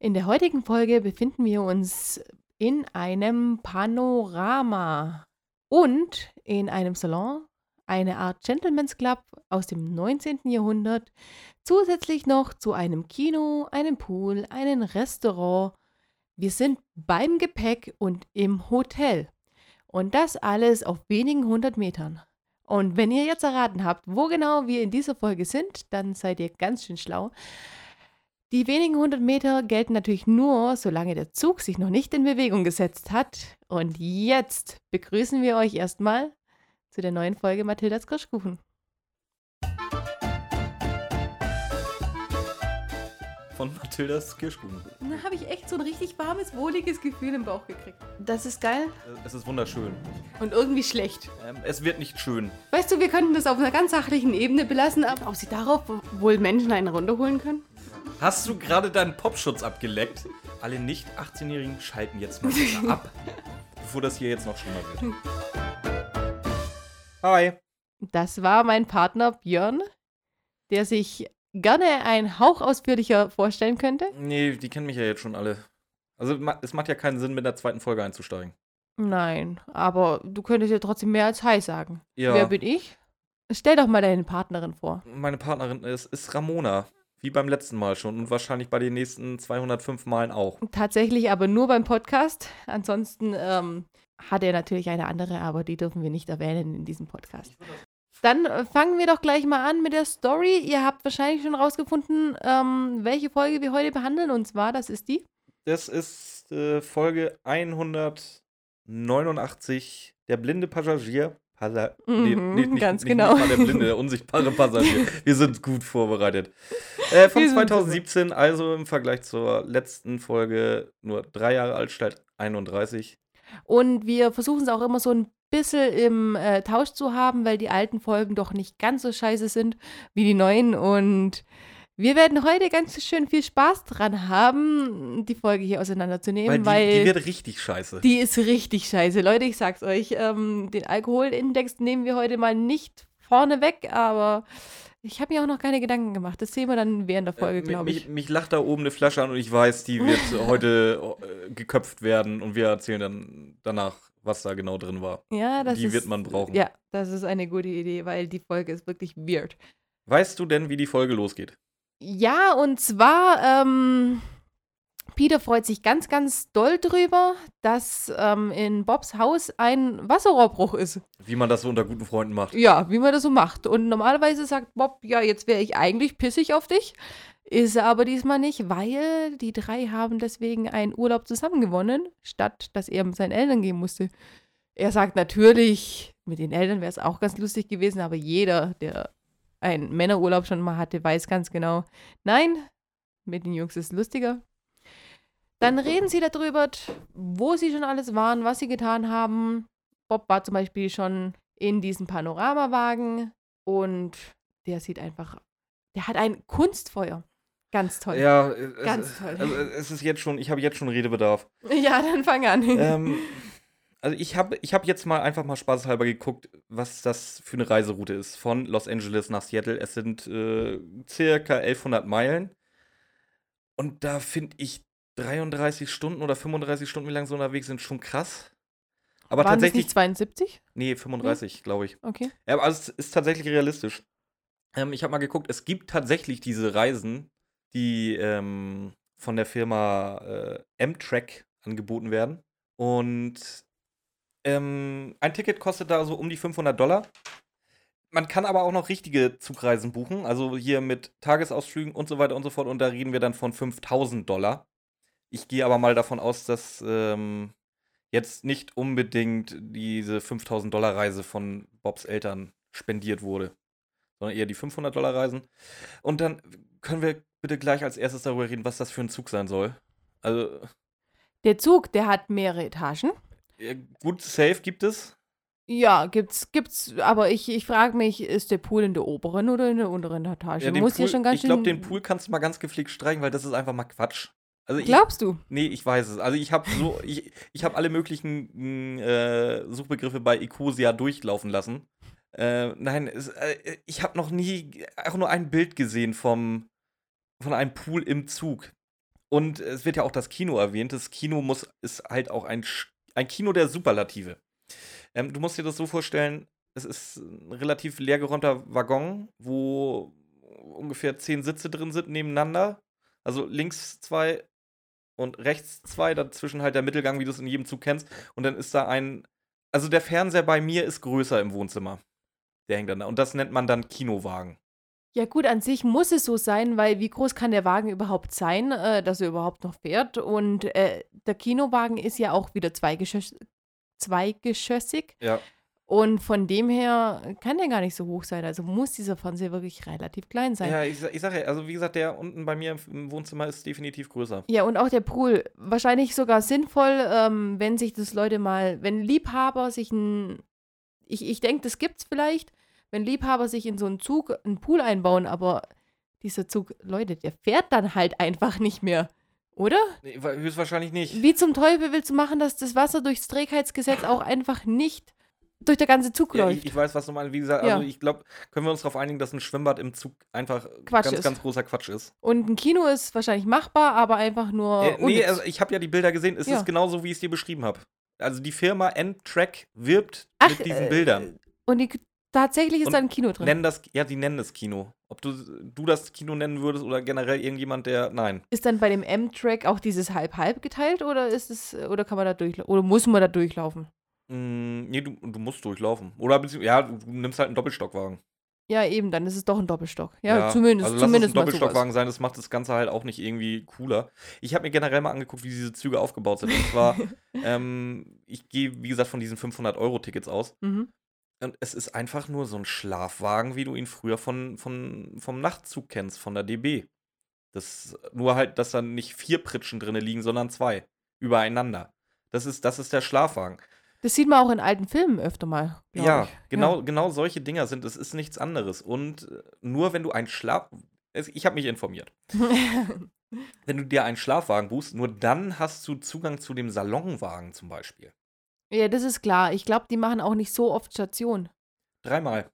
In der heutigen Folge befinden wir uns in einem Panorama und in einem Salon, eine Art Gentleman's Club aus dem 19. Jahrhundert, zusätzlich noch zu einem Kino, einem Pool, einem Restaurant. Wir sind beim Gepäck und im Hotel. Und das alles auf wenigen hundert Metern. Und wenn ihr jetzt erraten habt, wo genau wir in dieser Folge sind, dann seid ihr ganz schön schlau. Die wenigen hundert Meter gelten natürlich nur, solange der Zug sich noch nicht in Bewegung gesetzt hat. Und jetzt begrüßen wir euch erstmal zu der neuen Folge Mathildas Kirschkuchen. Von Mathildas Kirschkuchen. Da habe ich echt so ein richtig warmes, wohliges Gefühl im Bauch gekriegt. Das ist geil Äh, Es ist wunderschön. und irgendwie schlecht. Ähm, es wird nicht schön. Weißt du, wir könnten das auf einer ganz sachlichen Ebene belassen, aber ob sie darauf wohl Menschen einen runterholen können? Hast du gerade deinen Popschutz abgeleckt? Alle nicht 18-Jährigen schalten jetzt mal ab, bevor das hier jetzt noch schlimmer wird. Hi. Das war mein Partner Björn, der sich gerne ein Hauch ausführlicher vorstellen könnte. Nee, die kennen mich ja jetzt schon alle. Also es macht ja keinen Sinn, mit der zweiten Folge einzusteigen. Nein, aber du könntest ja trotzdem mehr als Hi sagen. Ja, Wer bin ich? Stell doch mal deine Partnerin vor. meine Partnerin ist, ist Ramona. Wie beim letzten Mal schon und wahrscheinlich bei den nächsten 205 Malen auch. Tatsächlich aber nur beim Podcast. Ansonsten ähm, hat er natürlich eine andere, aber die dürfen wir nicht erwähnen in diesem Podcast. Dann äh, fangen wir doch gleich mal an mit der Story. Ihr habt wahrscheinlich schon rausgefunden, ähm, welche Folge wir heute behandeln. Und zwar, das ist die. Das ist äh, Folge 189, der blinde Passagier. Passa Mhm, ganz nicht, genau. Nicht der blinde, der unsichtbare Passagier. Wir sind gut vorbereitet. Äh, von Wir sind 2017, also im Vergleich zur letzten Folge nur drei Jahre alt, statt 31. Und wir versuchen es auch immer so ein bisschen im äh, Tausch zu haben, weil die alten Folgen doch nicht ganz so scheiße sind wie die neuen. Und wir werden heute ganz schön viel Spaß dran haben, die Folge hier auseinanderzunehmen, Weil die, weil die wird richtig scheiße. die ist richtig scheiße. Leute, ich sag's euch, ähm, den Alkoholindex nehmen wir heute mal nicht vorne weg, aber ich habe mir auch noch keine Gedanken gemacht. Das sehen wir dann während der Folge, Äh, glaube ich. mich, mich lacht da oben eine Flasche an und ich weiß, die wird heute äh, geköpft werden und wir erzählen dann danach, was da genau drin war. Ja, das die ist, wird man brauchen. Ja, das ist eine gute Idee, weil die Folge ist wirklich weird. Weißt du denn, wie die Folge losgeht? Ja, und zwar, ähm, Peter freut sich ganz, ganz doll drüber, dass ähm, in Bobs Haus ein Wasserrohrbruch ist. Wie man das so unter guten Freunden macht. Ja, wie man das so macht. Und normalerweise sagt Bob, ja, jetzt wäre ich eigentlich pissig auf dich. Ist er aber diesmal nicht, weil die drei haben deswegen einen Urlaub zusammen gewonnen, statt dass er mit seinen Eltern gehen musste. Er sagt natürlich, mit den Eltern wäre es auch ganz lustig gewesen, aber jeder, der einen Männerurlaub schon mal hatte, weiß ganz genau, nein, mit den Jungs ist es lustiger. Dann reden sie darüber, wo sie schon alles waren, was sie getan haben. Bob war zum Beispiel schon in diesem Panoramawagen und der sieht einfach, der hat ein Kunstfeuer. Ganz toll. Ja, es, Ganz toll. Also es ist jetzt schon, ich habe jetzt schon Redebedarf. Ja, dann fang an. ähm, also ich habe ich hab jetzt mal einfach mal spaßhalber geguckt, was das für eine Reiseroute ist von Los Angeles nach Seattle. Es sind äh, circa 1100 Meilen und da finde ich 33 Stunden oder 35 Stunden, wie lange sie unterwegs sind, schon krass. Aber Waren tatsächlich, nicht 72? nee, 35, glaube ich. Okay. Ja, aber es ist tatsächlich realistisch. Ähm, ich habe mal geguckt, es gibt tatsächlich diese Reisen, die ähm, von der Firma äh, Amtrak angeboten werden. Und ähm, ein Ticket kostet da so um die 500 Dollar. Man kann aber auch noch richtige Zugreisen buchen, also hier mit Tagesausflügen und so weiter und so fort. Und da reden wir dann von 5000 Dollar. Ich gehe aber mal davon aus, dass ähm, jetzt nicht unbedingt diese 5000 Dollar Reise von Bobs Eltern spendiert wurde, sondern eher die 500 Dollar Reisen. Und dann können wir bitte gleich als erstes darüber reden, was das für ein Zug sein soll. Also, Der Zug, der hat mehrere Etagen. Ja, gut, safe gibt es. Ja, gibt's, gibt's, aber ich, ich frage mich, ist der Pool in der oberen oder in der unteren Etage? Ja, Muss hier Pool, schon ganz ich glaube, den Pool kannst du mal ganz gepflegt streichen, weil das ist einfach mal Quatsch. Also ich, Glaubst du? Nee, ich weiß es. Also ich habe so, ich, ich habe alle möglichen äh, Suchbegriffe bei Ecosia durchlaufen lassen. Äh, nein, es, äh, ich habe noch nie auch nur ein Bild gesehen vom, von einem Pool im Zug. Und es wird ja auch das Kino erwähnt. Das Kino muss, ist halt auch ein, Sch- ein Kino der Superlative. Ähm, du musst dir das so vorstellen, es ist ein relativ leergeräumter Waggon, wo ungefähr zehn Sitze drin sind nebeneinander. Also links zwei und rechts zwei, dazwischen halt der Mittelgang, wie du es in jedem Zug kennst. Und dann ist da ein. Also der Fernseher bei mir ist größer im Wohnzimmer. Der hängt dann da. Und das nennt man dann Kinowagen. Ja gut, an sich muss es so sein, weil wie groß kann der Wagen überhaupt sein, äh, dass er überhaupt noch fährt? Und äh, der Kinowagen ist ja auch wieder zweigeschoss zweigeschossig. Ja. Und von dem her kann der gar nicht so hoch sein. Also muss dieser Fernseher wirklich relativ klein sein. Ja, ich, ich sage ja, also wie gesagt, der unten bei mir im- im Wohnzimmer ist definitiv größer. Ja, und auch der Pool. Wahrscheinlich sogar sinnvoll, ähm, wenn sich das Leute mal, wenn Liebhaber sich ein, ich, ich denke, das gibt's vielleicht, wenn Liebhaber sich in so einen Zug einen Pool einbauen, aber dieser Zug, Leute, der fährt dann halt einfach nicht mehr, oder? Nee, wa- höchstwahrscheinlich nicht. Wie zum Teufel willst du machen, dass das Wasser durchs Trägheitsgesetz auch einfach nicht durch der ganze Zug Ja, läuft? ich, ich weiß, was du meinst. Wie gesagt, Ja. also ich glaube, können wir uns darauf einigen, dass ein Schwimmbad im Zug einfach Quatsch ganz, ist. ganz großer Quatsch ist. Und ein Kino ist wahrscheinlich machbar, aber einfach nur. Äh, nee, also ich habe ja die Bilder gesehen. Es Ja. ist genauso, wie ich es dir beschrieben habe. Also die Firma N-Track wirbt Ach, mit diesen äh, Bildern. Und die, tatsächlich ist Und da ein Kino drin. Nennen das, ja, die nennen das Kino. Ob du, du das Kino nennen würdest oder generell irgendjemand, der. Nein. Ist dann bei dem M-Track auch dieses halb-halb geteilt oder ist es, oder kann man da durchlaufen? Oder muss man da durchlaufen? Mm, nee, du, du musst durchlaufen. Oder ja, du, du nimmst halt einen Doppelstockwagen. Ja, eben, dann ist es doch ein Doppelstock. Ja, zumindest, also lass zumindest es ein. Doppelstockwagen sein, das macht das Ganze halt auch nicht irgendwie cooler. Ich habe mir generell mal angeguckt, wie diese Züge aufgebaut sind. Und zwar, ähm, ich gehe, wie gesagt, von diesen 500-Euro-Tickets aus. Mhm. Und es ist einfach nur so ein Schlafwagen, wie du ihn früher von, von, vom Nachtzug kennst, von der DB. Das, nur halt, dass da nicht vier Pritschen drin liegen, sondern zwei. Übereinander. Das ist, das ist der Schlafwagen. Das sieht man auch in alten Filmen öfter mal. Ja, ich. genau, genau solche Dinger sind. Es ist nichts anderes. Und äh, nur wenn du einen Schlaf. Ich habe mich informiert. Wenn du dir einen Schlafwagen buchst, nur dann hast du Zugang zu dem Salonwagen zum Beispiel. Ja, das ist klar. Ich glaube, die machen auch nicht so oft Station. Dreimal.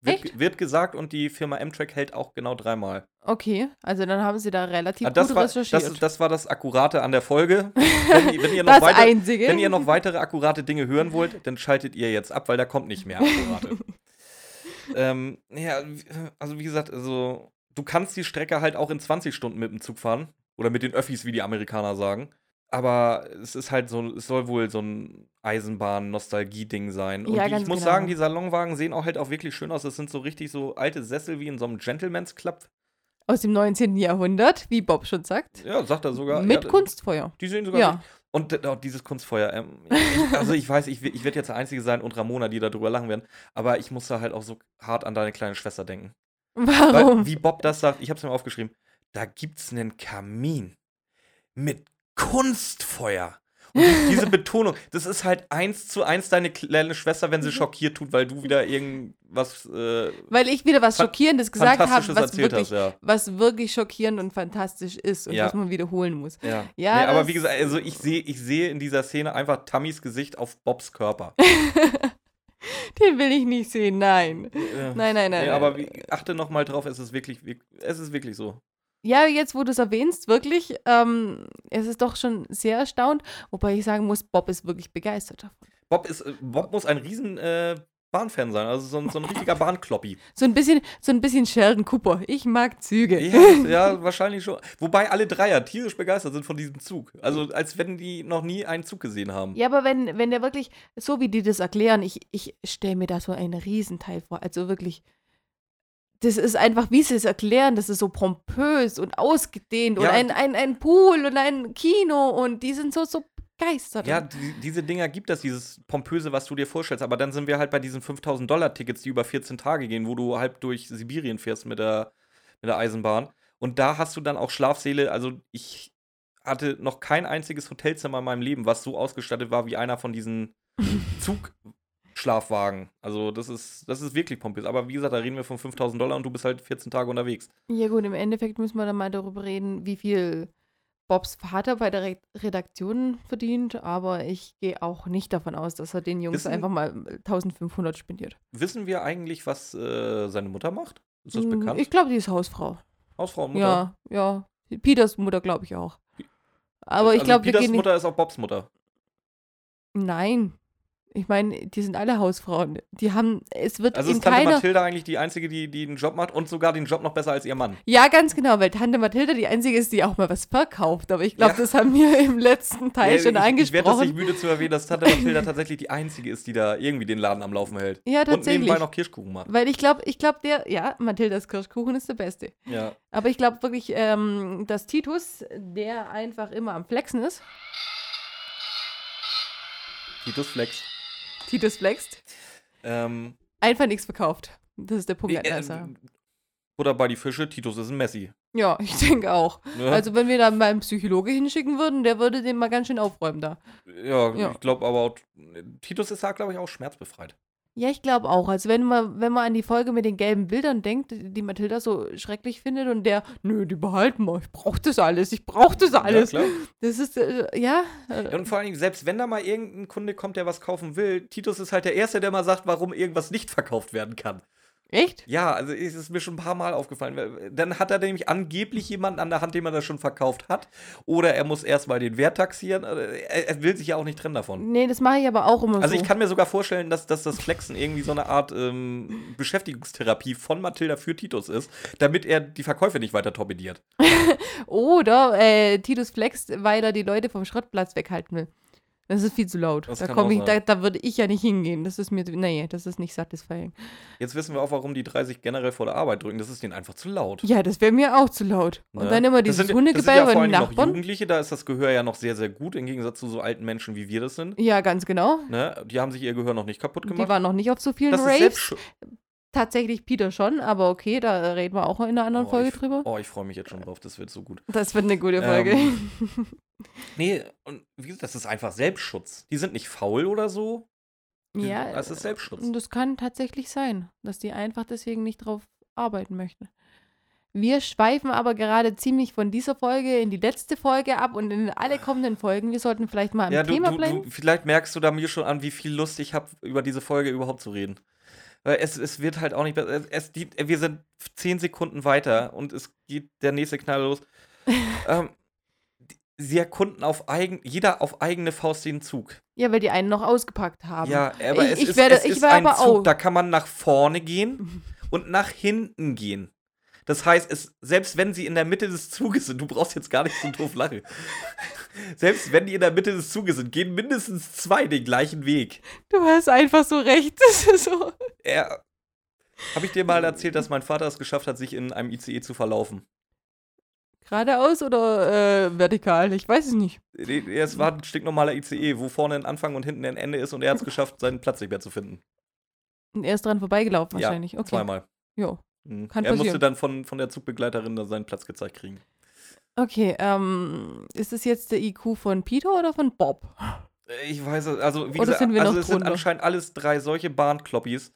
Wird, Echt? wird gesagt und die Firma M-Track hält auch genau dreimal. Okay, also dann haben sie da relativ Ah, das, gut war, recherchiert. das, das war das Akkurate an der Folge. Wenn, ihr- wenn, ihr noch Das weiter, Einzige. wenn ihr noch weitere akkurate Dinge hören wollt, dann schaltet ihr jetzt ab, weil da kommt nicht mehr akkurate. ähm, ja, also wie gesagt, also du kannst die Strecke halt auch in 20 Stunden mit dem Zug fahren. Oder mit den Öffis, wie die Amerikaner sagen. Aber es ist halt so, es soll wohl so ein Eisenbahn-Nostalgie-Ding sein. Und Ja, die, ich muss genau. sagen, die Salonwagen sehen auch halt auch wirklich schön aus. Das sind so richtig so alte Sessel wie in so einem Gentleman's Club. Aus dem 19. Jahrhundert, wie Bob schon sagt. Ja, sagt er sogar. Mit ja, Kunstfeuer. Die sehen sogar. Ja. Und äh, oh, dieses Kunstfeuer. Ähm, also ich weiß, ich, ich werde jetzt der Einzige sein und Ramona, die darüber lachen werden. Aber ich muss da halt auch so hart an deine kleine Schwester denken. Warum? Weil, wie Bob das sagt, ich habe es mir aufgeschrieben. Da gibt's einen Kamin mit Kunstfeuer. Und die, diese Betonung, das ist halt eins zu eins deine kleine Schwester, Mhm. wenn sie schockiert tut, weil du wieder irgendwas äh, Weil ich wieder was Schockierendes gesagt habe, was wirklich, hast. Ja. was wirklich schockierend und fantastisch ist und Ja. was man wiederholen muss. Ja, Ja, nee, aber wie gesagt, also ich sehe ich sehe in dieser Szene einfach Tammys Gesicht auf Bobs Körper. Den will ich nicht sehen, nein. Äh, Nein, nein, nein. Nee, aber wie, achte noch mal drauf, es ist wirklich, wirk- es ist wirklich so. Ja, jetzt, wo du es erwähnst, wirklich, ähm, es ist doch schon sehr erstaunt, wobei ich sagen muss, Bob ist wirklich begeistert davon. Bob, ist, äh, Bob muss ein riesen äh, Bahnfan sein, also so ein, so ein richtiger Bahnkloppi. So ein bisschen, so ein bisschen Sheldon Cooper. Ich mag Züge. Ja, ja, wahrscheinlich schon. Wobei alle Dreier tierisch begeistert sind von diesem Zug. Also als wenn die noch nie einen Zug gesehen haben. Ja, aber wenn, wenn der wirklich, so wie die das erklären, ich, ich stelle mir da so einen Riesenteil vor. Also wirklich, das ist einfach, wie sie es erklären, das ist so pompös und ausgedehnt und Ja. ein, ein, ein Pool und ein Kino und die sind so, so begeistert. Ja, die, diese Dinger gibt es, dieses Pompöse, was du dir vorstellst. Aber dann sind wir halt bei diesen 5000 Dollar Tickets, die über 14 Tage gehen, wo du halb durch Sibirien fährst mit der, mit der Eisenbahn. Und da hast du dann auch Schlafsäle. Also ich hatte noch kein einziges Hotelzimmer in meinem Leben, was so ausgestattet war wie einer von diesen Zugschlafwagen. Also das ist, das ist wirklich pompös. Aber wie gesagt, da reden wir von 5000 Dollar und du bist halt 14 Tage unterwegs. Ja gut, im Endeffekt müssen wir dann mal darüber reden, wie viel Bobs Vater bei der Re Redaktion verdient, aber ich gehe auch nicht davon aus, dass er den Jungs Wissen- einfach mal 1500 spendiert. Wissen wir eigentlich, was äh, seine Mutter macht? Ist das Mm, bekannt? Ich glaube, die ist Hausfrau. Hausfrau und Mutter? Ja, ja. Peters Mutter glaube ich auch. Aber ich also glaube, wir Peters. Mutter ist auch Bobs Mutter. Nein. Ich meine, die sind alle Hausfrauen. Die haben, es wird Also in ist Tante keiner. Mathilda eigentlich die Einzige, die, die einen Job macht und sogar den Job noch besser als ihr Mann. Ja, ganz genau, weil Tante Mathilda die einzige ist, die auch mal was verkauft. Aber ich glaube, Ja. das haben wir im letzten Teil Ja, schon ich, ich werde das nicht angesprochen. müde zu erwähnen, dass Tante Mathilda tatsächlich die Einzige ist, die da irgendwie den Laden am Laufen hält. Ja, Und tatsächlich. nebenbei noch Kirschkuchen macht. Weil ich glaube, ich glaube, der, ja, Mathildas Kirschkuchen ist der beste. Ja. Aber ich glaube wirklich, ähm, dass Titus, der einfach immer am Flexen ist, Titus Flex. Titus flext, Ähm, einfach nichts verkauft. Das ist der Punkt an der äh, Sache. oder bei die Fische, Titus ist ein Messi. Ja, ich denke auch. Ne? Also wenn wir da mal einen Psychologe hinschicken würden, der würde den mal ganz schön aufräumen da. ja, ja. ich glaube aber, auch, Titus ist da, glaube ich, auch schmerzbefreit. Ja, ich glaube auch. Also wenn man, wenn man an die Folge mit den gelben Bildern denkt, die Mathilda so schrecklich findet und der, nö, die behalten wir, ich brauch das alles, ich brauch das alles. Ja, klar. das ist, äh, ja. Ja, Äh, und vor allen Dingen, selbst wenn da mal irgendein Kunde kommt, der was kaufen will, Titus ist halt der Erste, der mal sagt, warum irgendwas nicht verkauft werden kann. Echt? Ja, also es ist mir schon ein paar Mal aufgefallen. weil- Dann hat er nämlich angeblich jemanden an der Hand, dem er das schon verkauft hat. Oder er muss erstmal den Wert taxieren. Also, Er, er will sich ja auch nicht trennen davon. Nee, das mache ich aber auch immer Also so. ich kann mir sogar vorstellen, dass, dass das Flexen irgendwie so eine Art ähm, Beschäftigungstherapie von Mathilda für Titus ist, damit er die Verkäufe nicht weiter torpediert. Oder äh, Titus flext, weil er die Leute vom Schrottplatz weghalten will. Das ist viel zu laut. Das da auch ich, da, da würde ich ja nicht hingehen. Das ist mir, nee, das ist nicht satisfying. Jetzt wissen wir auch, warum die drei sich generell vor der Arbeit drücken. Das ist denen einfach zu laut. Ja, das wäre mir auch zu laut. Und Ne? dann immer Das dieses sind- Hundegebell Das sind ja von den noch Nachbarn. Jugendliche, da ist das Gehör ja noch sehr, sehr gut, im Gegensatz zu so alten Menschen, wie wir das sind. Ja, ganz genau. Ne? Die haben sich ihr Gehör noch nicht kaputt Die gemacht. waren noch nicht auf so vielen das Raves. Tatsächlich Peter schon, aber okay, da reden wir auch in einer anderen Oh, Folge ich, drüber. Oh, ich freue mich jetzt schon drauf, das wird so gut. Das wird eine gute Folge. Ähm, Nee, und wie gesagt, das ist einfach Selbstschutz. Die sind nicht faul oder so. Die- ja, Das ist Selbstschutz. Und das kann tatsächlich sein, dass die einfach deswegen nicht drauf arbeiten möchten. Wir schweifen aber gerade ziemlich von dieser Folge in die letzte Folge ab und in alle kommenden Folgen. Wir sollten vielleicht mal am Ja, du, Thema bleiben. du, vielleicht merkst du da mir schon an, wie viel Lust ich habe, über diese Folge überhaupt zu reden. Weil es, es wird halt auch nicht besser. Es, es, die, wir sind zehn Sekunden weiter und es geht der nächste Knall los. ähm, sie erkunden auf eigen, jeder auf eigene Faust den Zug. Ja, weil die einen noch ausgepackt haben. Ja, aber Ich- es ich ist, werde- es ich ist ein Zug, auch- da kann man nach vorne gehen und nach hinten gehen. Das heißt, es, selbst wenn sie in der Mitte des Zuges sind, du brauchst jetzt gar nicht so doof lachen. selbst wenn die in der Mitte des Zuges sind, gehen mindestens zwei den gleichen Weg. Du hast einfach so recht. Das ist so. Er. Habe ich dir mal erzählt, dass mein Vater es geschafft hat, sich in einem ICE zu verlaufen? Geradeaus oder äh, vertikal? Ich weiß es nicht. Es war ein stinknormaler ICE, wo vorne ein Anfang und hinten ein Ende ist und er hat es geschafft, seinen Platz nicht mehr zu finden. Und er ist dran vorbeigelaufen Ja, wahrscheinlich. Okay. Zweimal. Jo. Mhm. Kann er musste passieren. dann von, von der Zugbegleiterin da seinen Platz gezeigt kriegen. Okay, ähm, ist es jetzt der IQ von Peter oder von Bob? Äh, Ich weiß es, also wie Oder gesagt, sind wir also es sind drunter? anscheinend alles drei solche Bahnkloppis,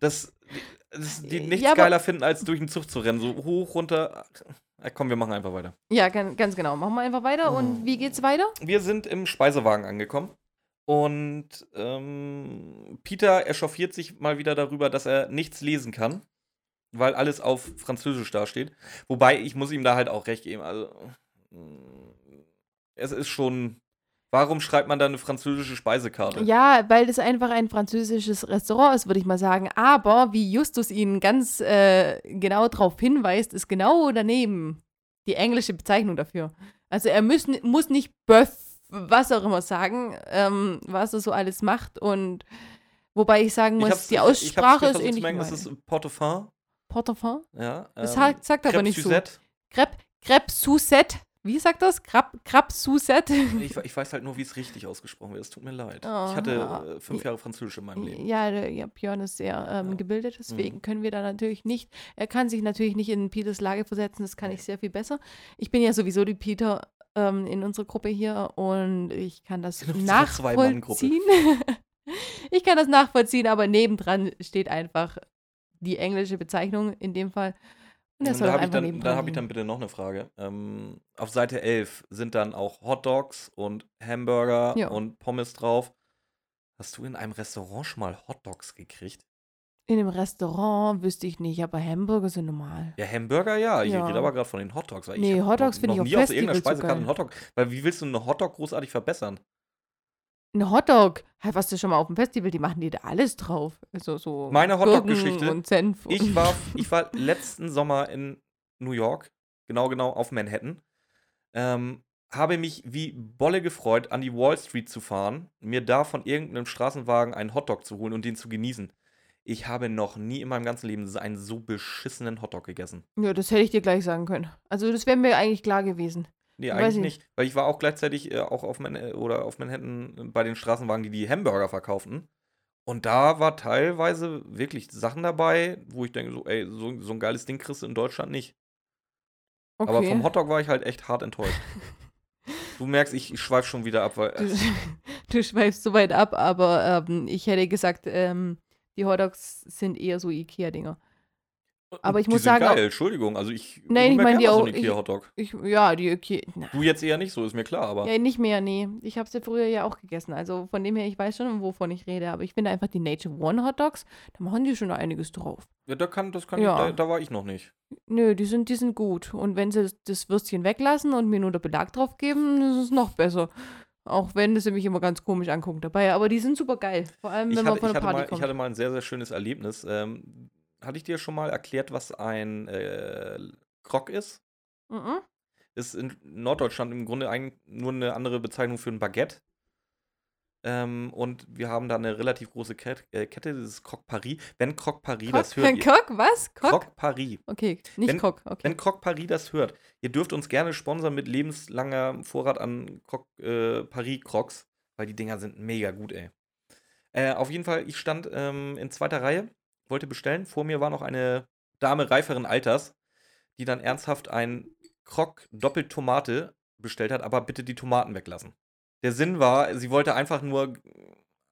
dass dass die nichts Ja, geiler finden, als durch den Zug zu rennen. So hoch, runter. Ach, komm, wir machen einfach weiter. Ja, ganz, genau. Machen wir einfach weiter. Und wie geht's weiter? Wir sind im Speisewagen angekommen. Und ähm, Peter echauffiert sich mal wieder darüber, dass er nichts lesen kann, weil alles auf Französisch dasteht. Wobei, ich muss ihm da halt auch recht geben. Also, mm, es ist schon. Warum schreibt man da eine französische Speisekarte? Ja, weil das einfach ein französisches Restaurant ist, würde ich mal sagen. Aber wie Justus ihn ganz äh, genau darauf hinweist, ist genau daneben die englische Bezeichnung dafür. Also er muss, muss nicht Bœuf, was auch immer sagen, ähm, was er so alles macht. Und wobei ich sagen muss, die ich- ich hab's Aussprache mir ist ähnlich. merken, Es meine. ist Portefin. Portefin? Ja, Das ähm, sagt, sagt aber Crêpe nicht so. Crepe, Crepe Suzette. Wie sagt das? Crepe Suzette. Ich, ich weiß halt nur, wie es richtig ausgesprochen wird. Es tut mir leid. Oh, ich hatte ja. äh, fünf Jahre Französisch in meinem Leben. Ja, der, ja, Björn ist sehr ähm, Ja. gebildet, deswegen Mhm. können wir da natürlich nicht, er kann sich natürlich nicht in Peters Lage versetzen, das kann ich sehr viel besser. Ich bin ja sowieso die Peter ähm, in unserer Gruppe hier und ich kann das nachvollziehen. ich kann das nachvollziehen, aber nebendran steht einfach die englische Bezeichnung in dem Fall. Soll da habe ich, dann, da hab ich dann bitte noch eine Frage. Ähm, auf Seite 11 sind dann auch Hotdogs und Hamburger Ja. und Pommes drauf. Hast du in einem Restaurant schon mal Hotdogs gekriegt? In einem Restaurant wüsste ich nicht, aber Hamburger sind normal. Ja, Hamburger ja. Ich Ja. rede aber gerade von den Hotdogs. weil Nee, Hotdogs finde ich auf nie aus irgendeiner Speisekarte einen Hotdog. Weil wie willst du einen Hotdog großartig verbessern? Ein Hotdog, hey, warst du schon mal auf dem Festival, die machen dir da alles drauf. Also so Meine Hotdog-Geschichte, und Senf. Ich und- war, ich war letzten Sommer in New York, genau, genau auf Manhattan. Ähm, habe mich wie Bolle gefreut, an die Wall Street zu fahren, mir da von irgendeinem Straßenwagen einen Hotdog zu holen und den zu genießen. Ich habe noch nie in meinem ganzen Leben einen so beschissenen Hotdog gegessen. Ja, das hätte ich dir gleich sagen können. Also das wäre mir eigentlich klar gewesen. Nee, Weiß eigentlich ich nicht. Weil ich war auch gleichzeitig äh, auch auf, Man oder auf Manhattan bei den Straßenwagen, die die Hamburger verkauften. Und da war teilweise wirklich Sachen dabei, wo ich denke, so, ey, so, so ein geiles Ding kriegst du in Deutschland nicht. Okay. Aber vom Hotdog war ich halt echt hart enttäuscht. Du merkst, ich, ich schweife schon wieder ab, weil. du, du schweifst so weit ab, aber ähm, ich hätte gesagt, ähm, die Hotdogs sind eher so Ikea-Dinger. Aber ich die muss sind sagen, geil, Entschuldigung. Also ich. Nein, ich meine die so auch- einen ich- Ikea-Hotdog. Ich, ja, die Ikea. Na, Du jetzt eher nicht so, ist mir klar, aber. ja, nicht mehr, nee. Ich habe sie früher ja auch gegessen. Also von dem her, ich weiß schon, wovon ich rede. Aber ich finde einfach die Nature One Hotdogs, da machen die schon einiges drauf. Ja, da kann, das kann Ja. ich, da, da war ich noch nicht. Nö, die sind, die sind gut. Und wenn sie das Würstchen weglassen und mir nur der Belag drauf geben, ist es noch besser. Auch wenn sie mich immer ganz komisch angucken dabei. Aber die sind super geil. Vor allem, Ich wenn hatte, man von ich, der Party mal, ich kommt. hatte mal ein sehr, sehr schönes Erlebnis. Ähm, hatte ich dir schon mal erklärt, was ein äh, Krog ist? Mhm. Ist in Norddeutschland im Grunde eigentlich nur eine andere Bezeichnung für ein Baguette. Ähm, und wir haben da eine relativ große Ket äh, Kette, das ist Croque Paris. Wenn Croque Paris Cock, das hört, ihr, Cock, was? Cock? Croque Paris. Okay, nicht Wenn- Cock. Okay. Wenn Croque Paris das hört, ihr dürft uns gerne sponsern mit lebenslanger Vorrat an Croque äh, Paris Crocs, weil die Dinger sind mega gut, ey. Äh, auf jeden Fall, ich stand ähm, in zweiter Reihe, wollte bestellen. Vor mir war noch eine Dame reiferen Alters, die dann ernsthaft ein Croque doppelt Tomate bestellt hat, aber bitte die Tomaten weglassen. Der Sinn war, sie wollte einfach nur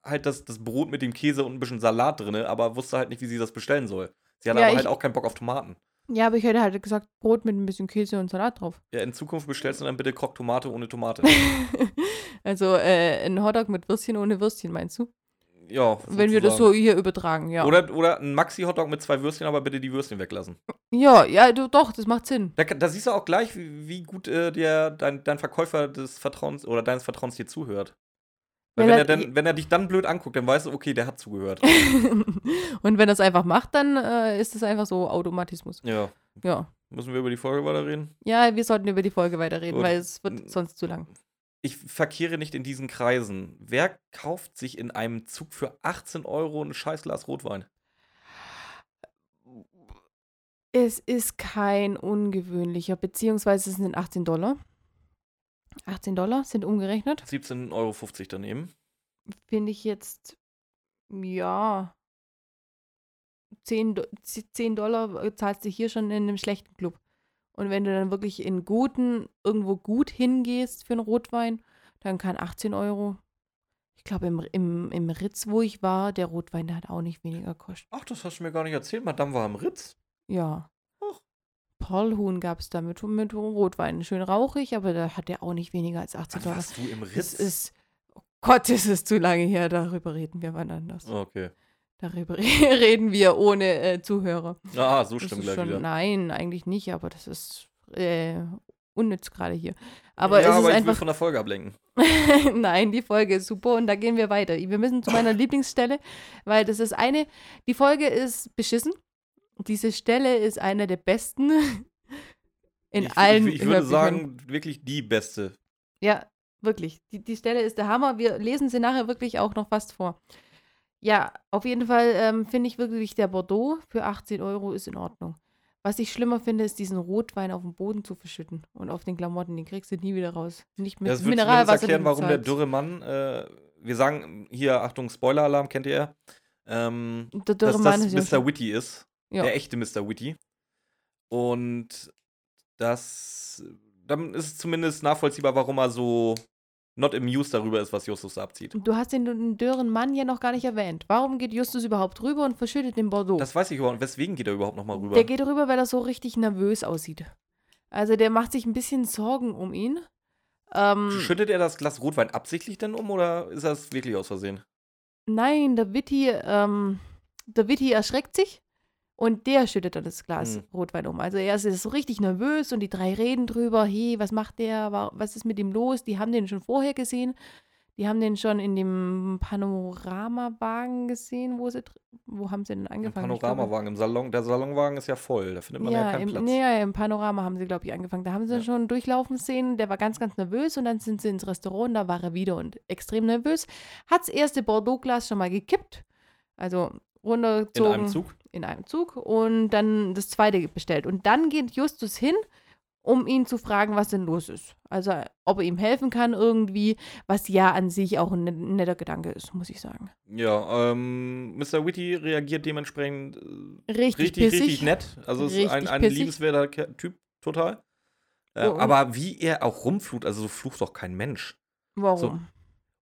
halt das, das Brot mit dem Käse und ein bisschen Salat drin, aber wusste halt nicht, wie sie das bestellen soll. Sie hatte Ja, aber halt auch keinen Bock auf Tomaten. Ja, aber ich hätte halt gesagt, Brot mit ein bisschen Käse und Salat drauf. Ja, in Zukunft bestellst du dann bitte Croque Tomate ohne Tomate. also äh, ein Hotdog mit Würstchen ohne Würstchen, meinst du? Ja. Wenn wir das so sozusagen. hier übertragen, ja. Oder, oder ein Maxi-Hotdog mit zwei Würstchen, aber bitte die Würstchen weglassen. Ja, ja, du, doch, das macht Sinn. Da, da siehst du auch gleich, wie, wie gut äh, der, dein, dein Verkäufer des Vertrauens oder deines Vertrauens dir zuhört. Weil Wenn er- er dann, wenn er dich dann blöd anguckt, dann weißt du, okay, der hat zugehört. und wenn er es einfach macht, dann äh, ist es einfach so Automatismus. ja. Ja. Müssen wir über die Folge weiterreden? Ja, wir sollten über die Folge weiterreden, Gut. weil es wird sonst zu lang. Ich verkehre nicht in diesen Kreisen. Wer kauft sich in einem Zug für 18 Euro ein Scheißglas Rotwein? Es ist kein ungewöhnlicher, beziehungsweise es sind 18 Dollar. 18 Dollar sind umgerechnet. 17,50 Euro daneben. Finde ich jetzt, ja, 10, Do- 10 Dollar äh, zahlst du hier schon in einem schlechten Club. Und wenn du dann wirklich in guten, irgendwo gut hingehst für einen Rotwein, dann kann 18 Euro. Ich glaube, im, im, im Ritz, wo ich war, der Rotwein, der hat auch nicht weniger gekostet. Ach, das hast du mir gar nicht erzählt. Madame war am Ritz. Ja. Ach. Paulhuhn gab es da mit, mit Rotwein. Schön rauchig, aber da hat der auch nicht weniger als 18 Wann Dollar. warst du im Das Ritz? ist, oh Gott, ist es zu lange her. Darüber reden wir wann anders. Okay. Darüber reden wir ohne äh, Zuhörer. Ah, so stimmt ist gleich schon, wieder. nein, eigentlich nicht, aber das ist äh, unnütz gerade hier. Aber ja, es ist aber ich will einfach. von der Folge ablenken. nein, die Folge ist super und da gehen wir weiter. Wir müssen zu meiner Lieblingsstelle, weil das ist eine. Die Folge ist beschissen. Diese Stelle ist eine der besten in ich, allen. Ich, ich würde sagen, wirklich die beste. Ja, wirklich. Die, die Stelle ist der Hammer. Wir lesen sie nachher wirklich auch noch fast vor. Ja, auf jeden Fall ähm, finde ich wirklich, der Bordeaux für 18 Euro ist in Ordnung. Was ich schlimmer finde, ist diesen Rotwein auf den Boden zu verschütten und auf den Klamotten. Den kriegst du nie wieder raus. Nicht mit Das wird zumindest Mineralwasser. erklären, den warum der dürre Mann, äh, wir sagen hier, Achtung, Spoiler-Alarm, kennt ihr? Ähm, Der dürre dass Mann das ist ja Mr. Witty ist. Ja. Der echte Mr. Witty. Und das, dann ist es zumindest nachvollziehbar, warum er so not amused darüber ist, was Justus da abzieht. Du hast den, dürren Mann ja noch gar nicht erwähnt. Warum geht Justus überhaupt rüber und verschüttet den Bordeaux? Das weiß ich überhaupt. Weswegen geht er überhaupt nochmal rüber? Der geht rüber, weil er so richtig nervös aussieht. Also der macht sich ein bisschen Sorgen um ihn. Ähm, Schüttet er das Glas Rotwein absichtlich denn um oder ist das wirklich aus Versehen? nein, der Witty, ähm, der Witty erschreckt sich und der schüttet dann das Glas Hm. Rotwein um. Also er ist so richtig nervös und die drei reden drüber, hey, was macht der, Wa- was ist mit ihm los? Die haben den schon vorher gesehen. Die haben den schon in dem Panoramawagen gesehen, wo sie, wo haben sie denn Im angefangen? Glaube- Panoramawagen, im Salon, der Salonwagen ist ja voll, da findet man ja, ja, keinen im, Platz. nee, ja, im Panorama haben sie, glaube ich, angefangen. Da haben sie Ja. schon durchlaufen sehen. Der war ganz, ganz nervös und dann sind sie ins Restaurant da war er wieder und extrem nervös. Hat das erste Bordeaux-Glas schon mal gekippt. Also In runtergezogen. einem Zug. In einem Zug und dann das zweite bestellt. Und dann geht Justus hin, um ihn zu fragen, was denn los ist. Also, ob er ihm helfen kann irgendwie, was ja an sich auch ein net- netter Gedanke ist, muss ich sagen. Ja, ähm, Mr. Witty reagiert dementsprechend äh, Richtig, richtig, pissig. richtig nett. Also ist ein, Richtig ein pissig. liebenswerter Typ, total. Äh, Oh, aber wie er auch rumflucht, also so flucht doch kein Mensch. Warum?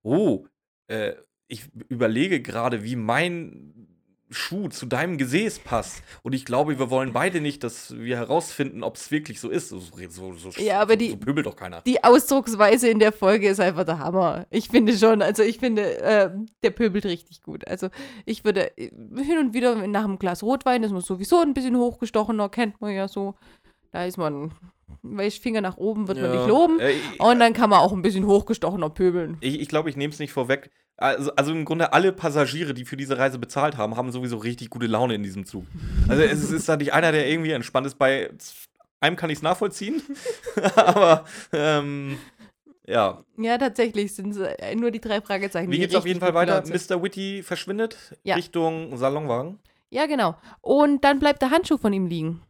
Oh, äh, ich überlege gerade, wie mein Schuh zu deinem Gesäß passt. Und ich glaube, wir wollen beide nicht, dass wir herausfinden, ob es wirklich so ist. So, so, so, Ja, aber die- so pöbelt doch keiner. Die Ausdrucksweise in der Folge ist einfach der Hammer. Ich finde schon, also ich finde, äh, der pöbelt richtig gut. Also ich würde äh, hin und wieder nach einem Glas Rotwein ist man sowieso ein bisschen hochgestochener, kennt man ja so. Da ist man, welch Finger nach oben wird man Ja, nicht loben. äh, ich- Und dann kann man auch ein bisschen hochgestochener pöbeln. Ich, ich glaube, ich nehme es nicht vorweg. Also, also im Grunde alle Passagiere, die für diese Reise bezahlt haben, haben sowieso richtig gute Laune in diesem Zug. Also es ist da nicht einer, der irgendwie entspannt ist. Bei einem kann ich es nachvollziehen, aber ähm, ja. Ja, tatsächlich sind es äh, nur die drei Fragezeichen. Wie die geht's auf jeden Fall weiter? Mr. Witty verschwindet Ja. Richtung Salonwagen. Ja, genau. Und dann bleibt der Handschuh von ihm liegen.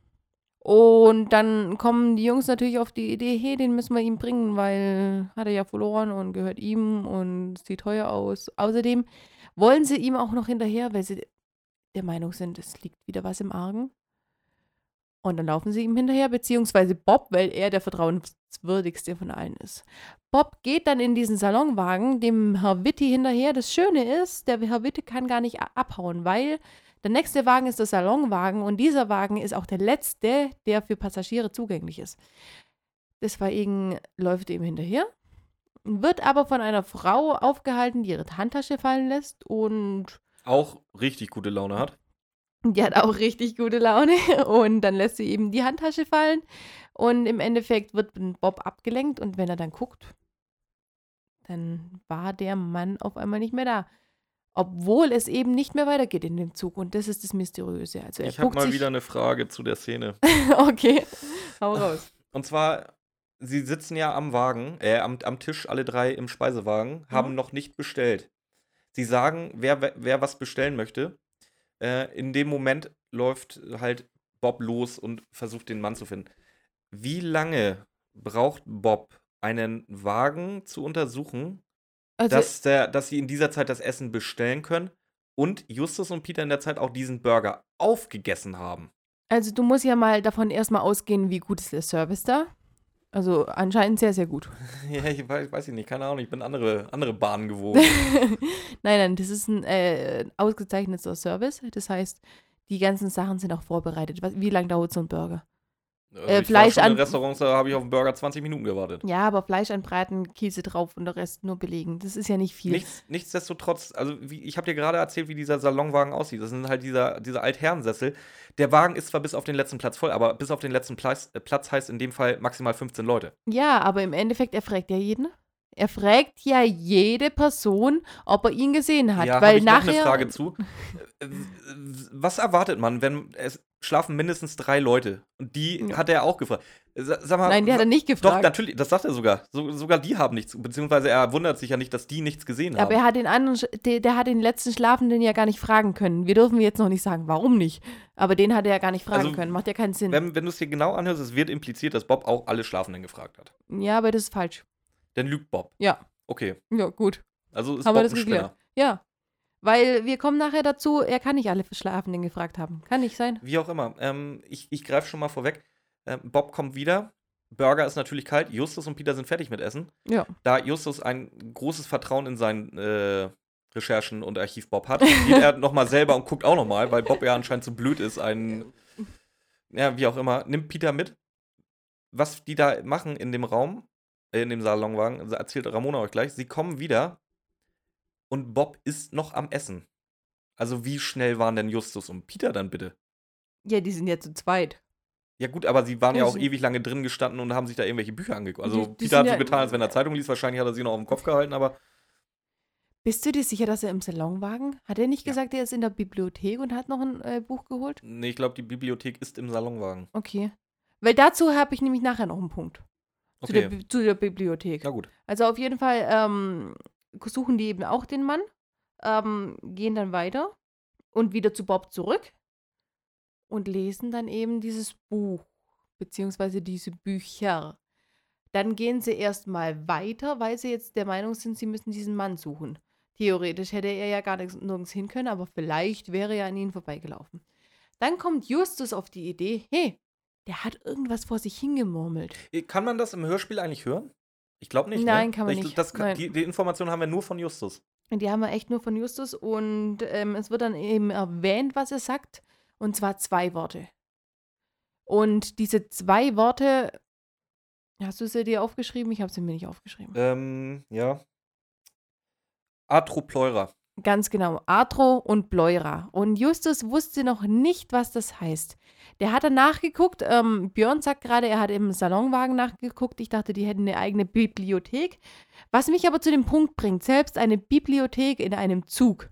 Und dann kommen die Jungs natürlich auf die Idee, hey, den müssen wir ihm bringen, weil hat er ja verloren und gehört ihm und sieht teuer aus. Außerdem wollen sie ihm auch noch hinterher, weil sie der Meinung sind, es liegt wieder was im Argen. Und dann laufen sie ihm hinterher, beziehungsweise Bob, weil er der vertrauenswürdigste von allen ist. Bob geht dann in diesen Salonwagen dem Herr Witti hinterher. Das Schöne ist, der Herr Witti kann gar nicht abhauen, weil der nächste Wagen ist der Salonwagen und dieser Wagen ist auch der letzte, der für Passagiere zugänglich ist. Deswegen läuft er ihm hinterher, wird aber von einer Frau aufgehalten, die ihre Handtasche fallen lässt und Auch richtig gute Laune hat. die hat auch richtig gute Laune und dann lässt sie eben die Handtasche fallen und im Endeffekt wird Bob abgelenkt und wenn er dann guckt, dann war der Mann auf einmal nicht mehr da. Obwohl es eben nicht mehr weitergeht in dem Zug und das ist das Mysteriöse. Also er Ich habe mal wieder eine Frage zu der Szene. okay, hau raus. Und zwar, sie sitzen ja am Wagen, äh, am, am Tisch, alle drei im Speisewagen, haben Mhm. noch nicht bestellt. Sie sagen, wer, wer- wer was bestellen möchte. Äh, in dem Moment läuft halt Bob los und versucht, den Mann zu finden. Wie lange braucht Bob, einen Wagen zu untersuchen, Also, dass, der, dass sie in dieser Zeit das Essen bestellen können und Justus und Peter in der Zeit auch diesen Burger aufgegessen haben? also du musst ja mal davon erstmal ausgehen, wie gut ist der Service da. Also anscheinend sehr, sehr gut. Ja, ich weiß, weiß ich nicht, keine Ahnung, ich bin andere, andere Bahnen gewohnt. nein, nein, das ist ein äh, ausgezeichneter Service. Das heißt, die ganzen Sachen sind auch vorbereitet. Was, wie lange dauert so ein Burger? Also Äh, Fleisch an- Restaurants, da habe ich auf den Burger 20 Minuten gewartet. Ja, aber Fleisch anbraten, Käse drauf und der Rest nur belegen. Das ist ja nicht viel. Nichts, nichtsdestotrotz, also wie, ich habe dir gerade erzählt, wie dieser Salonwagen aussieht. Das sind halt dieser, dieser Altherrensessel. Der Wagen ist zwar bis auf den letzten Platz voll, aber bis auf den letzten Platz, äh, Platz heißt in dem Fall maximal 15 Leute. Ja, aber im Endeffekt, er fragt ja jeden. Er fragt ja jede Person, ob er ihn gesehen hat. ja, habe weil ich noch nachher. eine Frage zu. Äh, Was erwartet man, wenn es schlafen mindestens drei Leute? Und die Ja. hat er auch gefragt. Sa- Sag mal, Nein, die hat er nicht Doch, gefragt. natürlich, das sagt er sogar. So, sogar die haben nichts, beziehungsweise er wundert sich ja nicht, dass die nichts gesehen haben. aber er hat den anderen, der, der hat den letzten Schlafenden ja gar nicht fragen können. Wir dürfen jetzt noch nicht sagen, warum nicht. Aber den hat er ja gar nicht fragen Also, können. Macht ja keinen Sinn. Wenn, wenn du es dir genau anhörst, es wird impliziert, dass Bob auch alle Schlafenden gefragt hat. ja, aber das ist falsch. Dann lügt Bob. Ja. Okay. Ja, gut. Also ist Haben wir Bob das ein? Spinner. Ja. Weil wir kommen nachher dazu, er kann nicht alle Schlafenden gefragt haben. Kann nicht sein. Wie auch immer. Ähm, ich ich greife schon mal vorweg. Ähm, Bob kommt wieder. Burger ist natürlich kalt. Justus und Peter sind fertig mit Essen. Ja. Da Justus ein großes Vertrauen in seinen äh, Recherchen und Archiv Bob hat, geht er nochmal selber und guckt auch nochmal, weil Bob ja anscheinend so blöd ist, einen, ja, wie auch immer, nimmt Peter mit. Was die da machen in dem Raum, äh, in dem Salonwagen, also erzählt Ramona euch gleich, sie kommen wieder und Bob ist noch am Essen. Also wie schnell waren denn Justus und Peter dann bitte? Ja, die sind ja zu zweit. Ja gut, aber sie waren ja Ja, auch ewig lange drin gestanden und haben sich da irgendwelche Bücher angeguckt. Also Die- die Peter hat so ja- getan, als wenn er Zeitung liest. Wahrscheinlich hat er sie noch auf dem Kopf gehalten, aber Bist du dir sicher, dass er im Salonwagen? Hat er nicht Ja. gesagt, er ist in der Bibliothek und hat noch ein äh, Buch geholt? nee, ich glaube, die Bibliothek ist im Salonwagen. Okay. Weil dazu habe ich nämlich nachher noch einen Punkt. Zu, Okay, der, Bi- zu der Bibliothek. na gut. Also auf jeden Fall ähm, suchen die eben auch den Mann, ähm, gehen dann weiter und wieder zu Bob zurück und lesen dann eben dieses Buch, beziehungsweise diese Bücher. Dann gehen sie erstmal weiter, weil sie jetzt der Meinung sind, sie müssen diesen Mann suchen. Theoretisch hätte er ja gar nirgends, nirgends hin können, aber vielleicht wäre er an ihnen vorbeigelaufen. Dann kommt Justus auf die Idee, hey, der hat irgendwas vor sich hingemurmelt. Äh, Kann man das im Hörspiel eigentlich hören? Ich glaube nicht. Nein, ne? kann man ich, nicht. Das Nein. Die, die Information haben wir nur von Justus. Die haben wir echt nur von Justus und ähm, es wird dann eben erwähnt, was er sagt. Und zwar zwei Worte. Und diese zwei Worte, hast du sie dir aufgeschrieben? Ich habe sie mir nicht aufgeschrieben. Ähm, ja. Atropleura. Ganz genau, Atro und Pleura. Und Justus wusste noch nicht, was das heißt. Der hat dann nachgeguckt. Ähm, Björn sagt gerade, er hat im Salonwagen nachgeguckt. Ich dachte, die hätten eine eigene Bibliothek. Was mich aber zu dem Punkt bringt, selbst eine Bibliothek in einem Zug.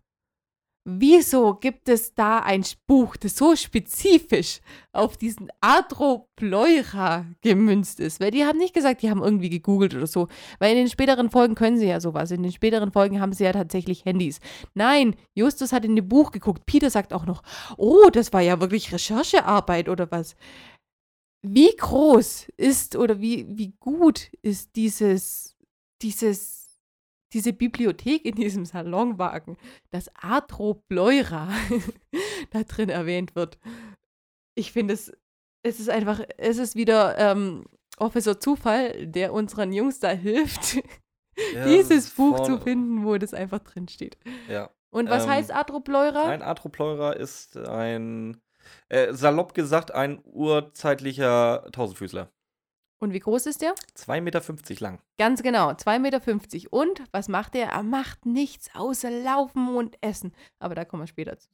Wieso gibt es da ein Buch, das so spezifisch auf diesen Atropleura gemünzt ist? Weil die haben nicht gesagt, die haben irgendwie gegoogelt oder so. Weil in den späteren Folgen können sie ja sowas. In den späteren Folgen haben sie ja tatsächlich Handys. Nein, Justus hat in dem Buch geguckt. Peter sagt auch noch, oh, das war ja wirklich Recherchearbeit oder was. Wie groß ist oder wie, wie gut ist dieses, dieses, diese Bibliothek in diesem Salonwagen, dass Atropleura da drin erwähnt wird. Ich finde es, es ist einfach, es ist wieder ähm, Officer Zufall, der unseren Jungs da hilft, Ja, dieses Buch vorne- zu finden, wo das einfach drin steht. Ja. Und was Ähm, heißt Atropleura? Ein Atropleura ist ein, äh, salopp gesagt, ein urzeitlicher Tausendfüßler. Und wie groß ist der? 2,50 Meter lang. Ganz genau, 2,50 Meter. Und was macht er? Er macht nichts außer laufen und essen. Aber da kommen wir später zu.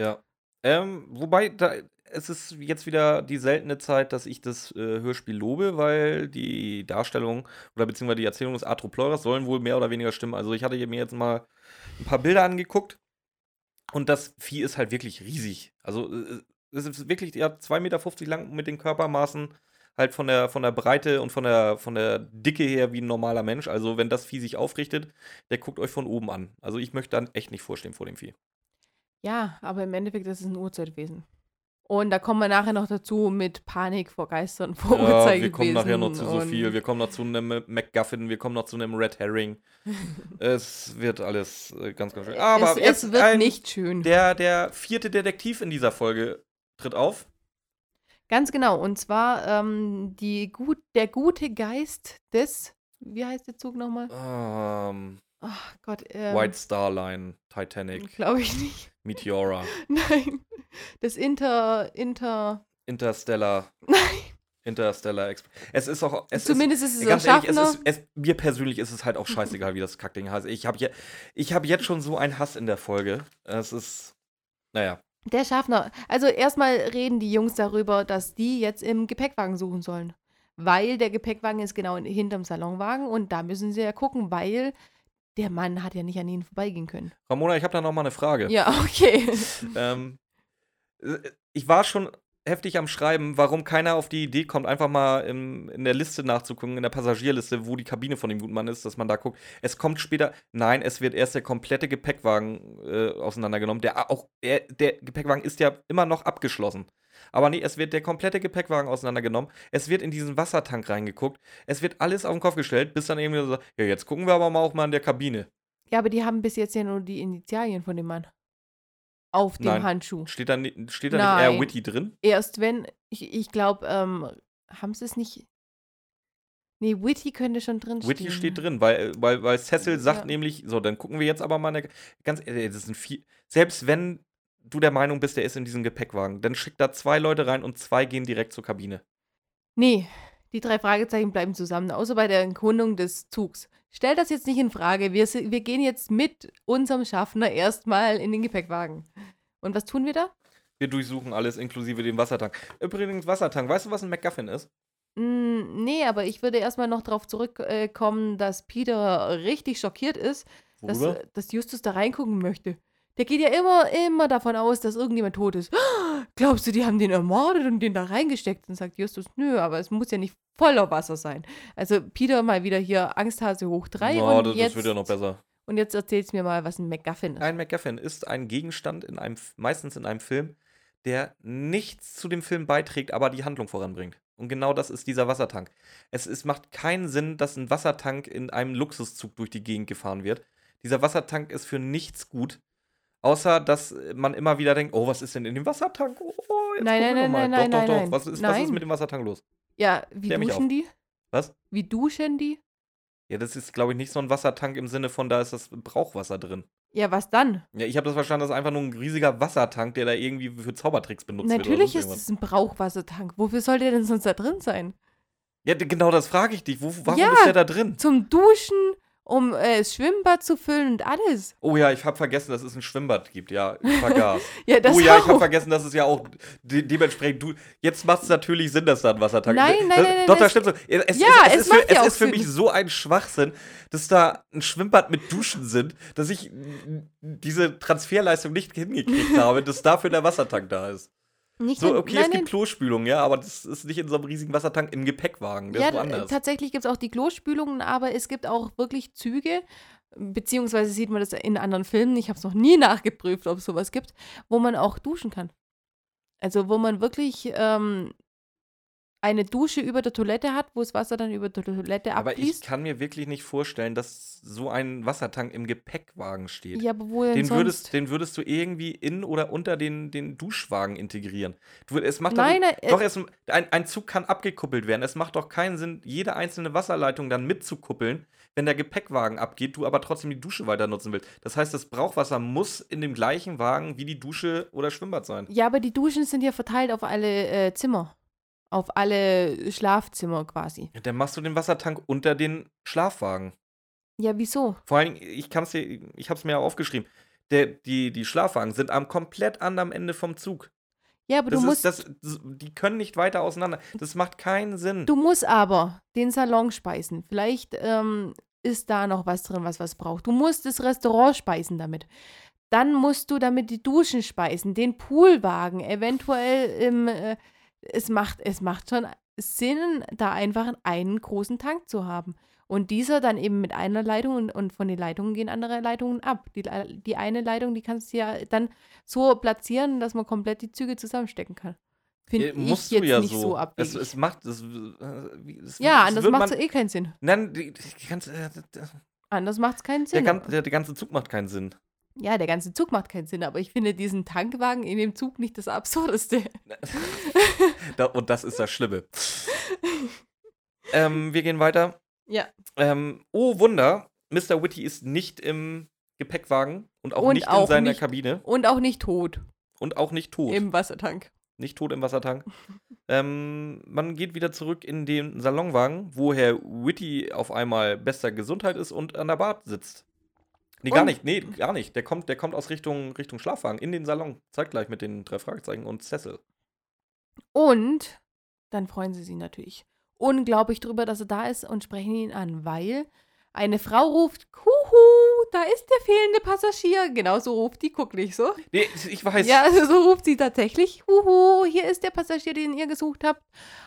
Ja. Ähm, wobei, da, es ist jetzt wieder die seltene Zeit, dass ich das äh, Hörspiel lobe, weil die Darstellung oder beziehungsweise die Erzählung des Atropleuras sollen wohl mehr oder weniger stimmen. Also ich hatte mir jetzt mal ein paar Bilder angeguckt und das Vieh ist halt wirklich riesig. Also äh, es ist wirklich, ja, 2,50 Meter lang mit den Körpermaßen, halt von der, von der Breite und von der, von der Dicke her wie ein normaler Mensch. Also wenn das Vieh sich aufrichtet, der guckt euch von oben an. Also ich möchte dann echt nicht vorstehen vor dem Vieh. Ja, aber im Endeffekt ist es ein Urzeitwesen. Und da kommen wir nachher noch dazu mit Panik vor Geistern, vor Ja, Urzeitwesen. wir kommen nachher noch zu so viel. Wir kommen noch zu einem MacGuffin, wir kommen noch zu einem Red Herring. es wird alles äh, ganz, ganz schön. Aber es, es wird ein, nicht schön. Der, der vierte Detektiv in dieser Folge tritt auf. Ganz genau. Und zwar ähm, die gut, der gute Geist des, wie heißt der Zug nochmal? Ähm, Ach Gott. Ähm, White Star Line, Titanic, Glaube ich nicht. Meteora, Nein. Das Inter, Inter, Interstellar, nein. Interstellar Express. Es ist auch. Es Zumindest ist ist, es so ganz ehrlich, es ist, es, mir persönlich ist es halt auch scheißegal, wie das Kackding heißt. Ich habe je, ich hab jetzt schon so einen Hass in der Folge. Es ist. Naja. Der Schaffner. Also erstmal reden die Jungs darüber, dass die jetzt im Gepäckwagen suchen sollen. Weil der Gepäckwagen ist genau hinterm Salonwagen und da müssen sie ja gucken, weil der Mann hat ja nicht an ihnen vorbeigehen können. Ramona, ich habe da noch mal eine Frage. Ja, okay. Ähm, äh, ich war schon heftig am Schreiben, warum keiner auf die Idee kommt, einfach mal im, in der Liste nachzugucken, in der Passagierliste, wo die Kabine von dem guten Mann ist, dass man da guckt. Es kommt später, nein, es wird erst der komplette Gepäckwagen äh, auseinandergenommen. Der auch, der, der Gepäckwagen ist ja immer noch abgeschlossen. Aber nee, es wird der komplette Gepäckwagen auseinandergenommen. Es wird in diesen Wassertank reingeguckt. Es wird alles auf den Kopf gestellt, bis dann irgendwie so, ja, jetzt gucken wir aber mal auch mal in der Kabine. Ja, aber die haben bis jetzt ja nur die Initialien von dem Mann. Auf dem Nein. Handschuh. Steht da, ni- steht da nicht Nein. eher Witty drin? Erst wenn, ich, ich glaube, ähm, haben sie es nicht. Nee, Witty könnte schon drin stehen. Witty steht drin, weil, weil, weil Cecil sagt Ja. nämlich, so, dann gucken wir jetzt aber mal eine, ganz ehrlich, das sind vier, selbst wenn du der Meinung bist, der ist in diesem Gepäckwagen, dann schick da zwei Leute rein und zwei gehen direkt zur Kabine. Nee, Die drei Fragezeichen bleiben zusammen, außer bei der Erkundung des Zugs. Stell das jetzt nicht in Frage. Wir, wir gehen jetzt mit unserem Schaffner erstmal in den Gepäckwagen. Und was tun wir da? Wir durchsuchen alles, inklusive den Wassertank. Übrigens, Wassertank. Weißt du, was ein MacGuffin ist? Mm, nee, aber ich würde erstmal noch darauf zurückkommen, dass Peter richtig schockiert ist, dass, äh, dass Justus da reingucken möchte. Der geht ja immer, immer davon aus, dass irgendjemand tot ist. Glaubst du, die haben den ermordet und den da reingesteckt? Und sagt Justus, nö, aber es muss ja nicht voller Wasser sein. Also Peter mal wieder hier Angsthase hoch drei Ja, und, das, jetzt, das wird ja noch besser. und jetzt erzählst mir mal, was ein MacGuffin ist. Ein MacGuffin ist ein Gegenstand in einem, meistens in einem Film, der nichts zu dem Film beiträgt, aber die Handlung voranbringt. Und genau das ist dieser Wassertank. Es, es macht keinen Sinn, dass ein Wassertank in einem Luxuszug durch die Gegend gefahren wird. Dieser Wassertank ist für nichts gut, außer dass man immer wieder denkt, oh, was ist denn in dem Wassertank? Oh, jetzt Nein, nein, mal. nein, doch, nein, doch, nein, doch. nein. Was ist, was ist Nein. mit dem Wassertank los? Ja, wie Klär duschen die? Was? Wie duschen die? Ja, das ist, glaube ich, nicht so ein Wassertank im Sinne von, da ist das Brauchwasser drin. Ja, was dann? Ja, ich habe das verstanden, das ist einfach nur ein riesiger Wassertank, der da irgendwie für Zaubertricks benutzt Natürlich wird. oder ist es ein Brauchwassertank. Wofür soll der denn sonst da drin sein? Ja, genau das frage ich dich. Wo, warum Ja. ist der da drin? Zum Duschen, um äh, das Schwimmbad zu füllen und alles. Oh ja, ich habe vergessen, dass es ein Schwimmbad gibt. Ja, ich vergaß. Ja, das oh ja, ich habe vergessen, dass es ja auch de dementsprechend du. Jetzt macht es natürlich Sinn, dass da ein Wassertank ist. nein, das, nein, nein, Doch, das- das stimmt so. Es, Ja, es, es ist, für, ja es ist für mich so ein Schwachsinn, dass da ein Schwimmbad mit Duschen sind, dass ich diese Transferleistung nicht hingekriegt habe, dass dafür der Wassertank da ist. Nicht So, in- okay, nein, es gibt nein. Klospülung, ja, aber das ist nicht in so einem riesigen Wassertank im Gepäckwagen. Der Ja, ist woanders. tatsächlich gibt es auch die Klospülungen, aber es gibt auch wirklich Züge, beziehungsweise sieht man das in anderen Filmen, ich habe es noch nie nachgeprüft, ob es sowas gibt, wo man auch duschen kann. Also wo man wirklich ähm, eine Dusche über der Toilette hat, wo das Wasser dann über der Toilette Aber ich abfließt. kann mir wirklich nicht vorstellen, dass so ein Wassertank im Gepäckwagen steht. Ja, aber wo denn Den sonst? würdest, den würdest du irgendwie in oder unter den, den Duschwagen integrieren. Du, es macht Nein, doch, äh, doch es, ein, ein Zug kann abgekuppelt werden. Es macht doch keinen Sinn, jede einzelne Wasserleitung dann mitzukuppeln, wenn der Gepäckwagen abgeht, du aber trotzdem die Dusche weiter nutzen willst. Das heißt, das Brauchwasser muss in dem gleichen Wagen wie die Dusche oder Schwimmbad sein. Ja, aber die Duschen sind ja verteilt auf alle äh, Zimmer. Auf alle Schlafzimmer quasi. Dann machst du den Wassertank unter den Schlafwagen. Ja, wieso? Vor allen Dingen, ich kann's dir, ich hab's mir ja aufgeschrieben. Der, die, die Schlafwagen sind am komplett anderen Ende vom Zug. Ja, aber Das du ist, musst, das, das, die können nicht weiter auseinander. Das macht keinen Sinn. du musst aber den Salon speisen. Vielleicht ähm, ist da noch was drin, was was braucht. Du musst das Restaurant speisen damit. Dann musst du damit die Duschen speisen, den Poolwagen, eventuell im, äh, es macht, es macht schon Sinn, da einfach einen großen Tank zu haben. Und dieser dann eben mit einer Leitung und, und von den Leitungen gehen andere Leitungen ab. Die, die eine Leitung, die kannst du ja dann so platzieren, dass man komplett die Züge zusammenstecken kann. Finde Äh, ich musst jetzt du ja nicht so, so. abwegig. es, es macht. Es, äh, es, ja, anders macht es eh keinen Sinn. Nein, die, die ganze, äh, der, Anders macht es keinen der, Sinn. gan- der, der ganze Zug macht keinen Sinn. Ja, der ganze Zug macht keinen Sinn, aber ich finde diesen Tankwagen in dem Zug nicht das Absurdeste. Und das ist das Schlimme. ähm, wir gehen weiter. Ja. Ähm, oh Wunder, Mr. Witty ist nicht im Gepäckwagen und auch Und nicht in auch seiner nicht- Kabine Und auch nicht tot und auch nicht tot. im Wassertank. nicht tot im Wassertank. ähm, man geht wieder zurück in den Salonwagen, wo Herr Witty auf einmal bester Gesundheit ist und an der Bar sitzt. Nee, gar nicht, nee, gar nicht. Der kommt, der kommt aus Richtung, Richtung Schlafwagen in den Salon. Zeitgleich mit den drei Fragezeichen und Cecil. Und dann freuen sie sich natürlich unglaublich drüber, dass er da ist und sprechen ihn an, weil eine Frau ruft, Huhu, da ist der fehlende Passagier. Genau so ruft die, guck nicht so. Nee, ich weiß. Ja, also so ruft sie tatsächlich, Huhu, hier ist der Passagier, den ihr gesucht habt.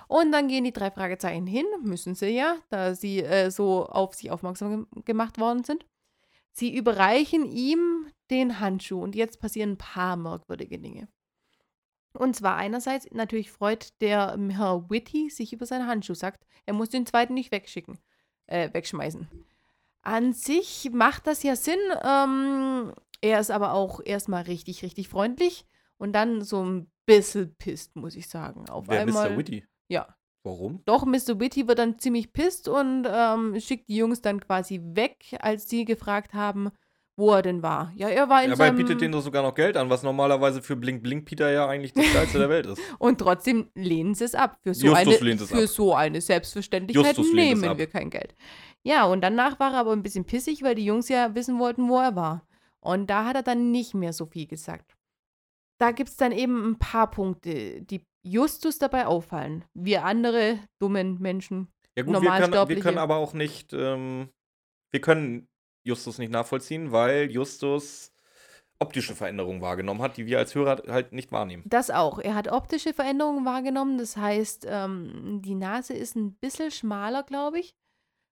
Und dann gehen die drei Fragezeichen hin, müssen sie ja, da sie äh, so auf sich aufmerksam gem- gemacht worden sind. Sie überreichen ihm den Handschuh und jetzt passieren ein paar merkwürdige Dinge. Und zwar einerseits, natürlich freut der Herr Whitty sich über seinen Handschuh, sagt, er muss den zweiten nicht wegschicken, äh, wegschmeißen. An sich macht das ja Sinn. Ähm, er ist aber auch erstmal richtig, richtig freundlich und dann so ein bisschen pisst, muss ich sagen. Auf Wer einmal. Mr. Witty? Ja. Warum? Doch, Mr. Witty wird dann ziemlich pisst und ähm, schickt die Jungs dann quasi weg, als sie gefragt haben, wo er denn war. Ja, er war in Ja, aber er seinem... bietet denen doch sogar noch Geld an, was normalerweise für Blink Blink Peter ja eigentlich das Geilste der Welt ist. Und trotzdem lehnen sie es ab. Für so Justus eine, für ab. so eine Selbstverständlichkeit Justus nehmen wir kein Geld. Ja, und danach war er aber ein bisschen pissig, weil die Jungs ja wissen wollten, wo er war. Und da hat er dann nicht mehr so viel gesagt. Da gibt es dann eben ein paar Punkte, die Justus dabei auffallen. Wir andere dummen Menschen. Ja gut, wir können, wir können aber auch nicht, ähm, wir können Justus nicht nachvollziehen, weil Justus optische Veränderungen wahrgenommen hat, die wir als Hörer halt nicht wahrnehmen. Das auch. Er hat optische Veränderungen wahrgenommen. Das heißt, ähm, die Nase ist ein bisschen schmaler, glaube ich,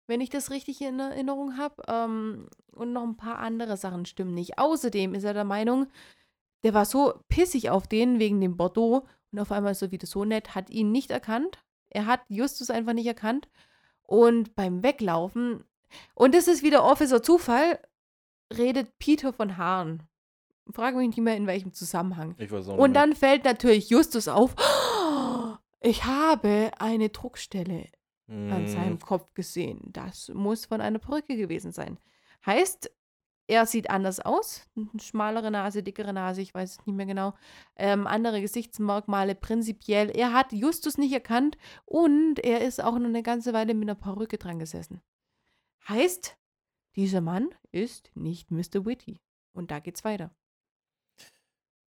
wenn ich das richtig in Erinnerung habe. Ähm, und noch ein paar andere Sachen stimmen nicht. Außerdem ist er der Meinung, der war so pissig auf den wegen dem Bordeaux und auf einmal ist er wieder so nett, hat ihn nicht erkannt. Er hat Justus einfach nicht erkannt. Und beim Weglaufen, und das ist wieder Officer Zufall, redet Peter von Haaren. Frage mich nicht mehr, in welchem Zusammenhang. Und dann fällt natürlich Justus auf, ich habe eine Druckstelle mehr. an seinem Kopf gesehen. Das muss von einer Perücke gewesen sein. Heißt, er sieht anders aus. Schmalere Nase, dickere Nase, ich weiß es nicht mehr genau. Ähm, andere Gesichtsmerkmale prinzipiell. Er hat Justus nicht erkannt und er ist auch noch eine ganze Weile mit einer Perücke dran gesessen. Heißt, dieser Mann ist nicht Mr. Witty. Und da geht's weiter.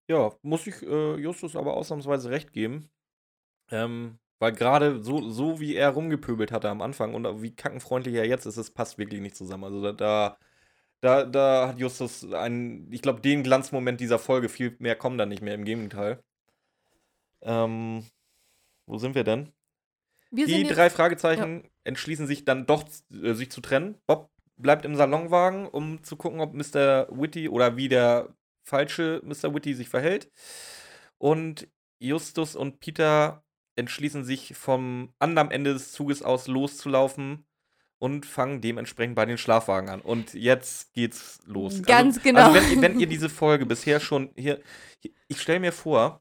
Ja, muss ich äh, Justus aber ausnahmsweise recht geben. Ähm, weil gerade so, so wie er rumgepöbelt hatte am Anfang und wie kackenfreundlich er jetzt ist, es passt wirklich nicht zusammen. Also da, da, da, da hat Justus einen, ich glaube, den Glanzmoment dieser Folge, viel mehr kommen da nicht mehr, im Gegenteil. Ähm, wo sind wir denn? Wir Die drei Fragezeichen entschließen sich dann doch, äh, sich zu trennen. Bob bleibt im Salonwagen, um zu gucken, ob Mr. Witty oder wie der falsche Mr. Witty sich verhält. Und Justus und Peter entschließen sich vom anderen Ende des Zuges aus loszulaufen und fangen dementsprechend bei den Schlafwagen an. Und jetzt geht's los. Ganz also, genau. Also wenn, ihr- wenn ihr diese Folge bisher schon hier, ich stelle mir vor,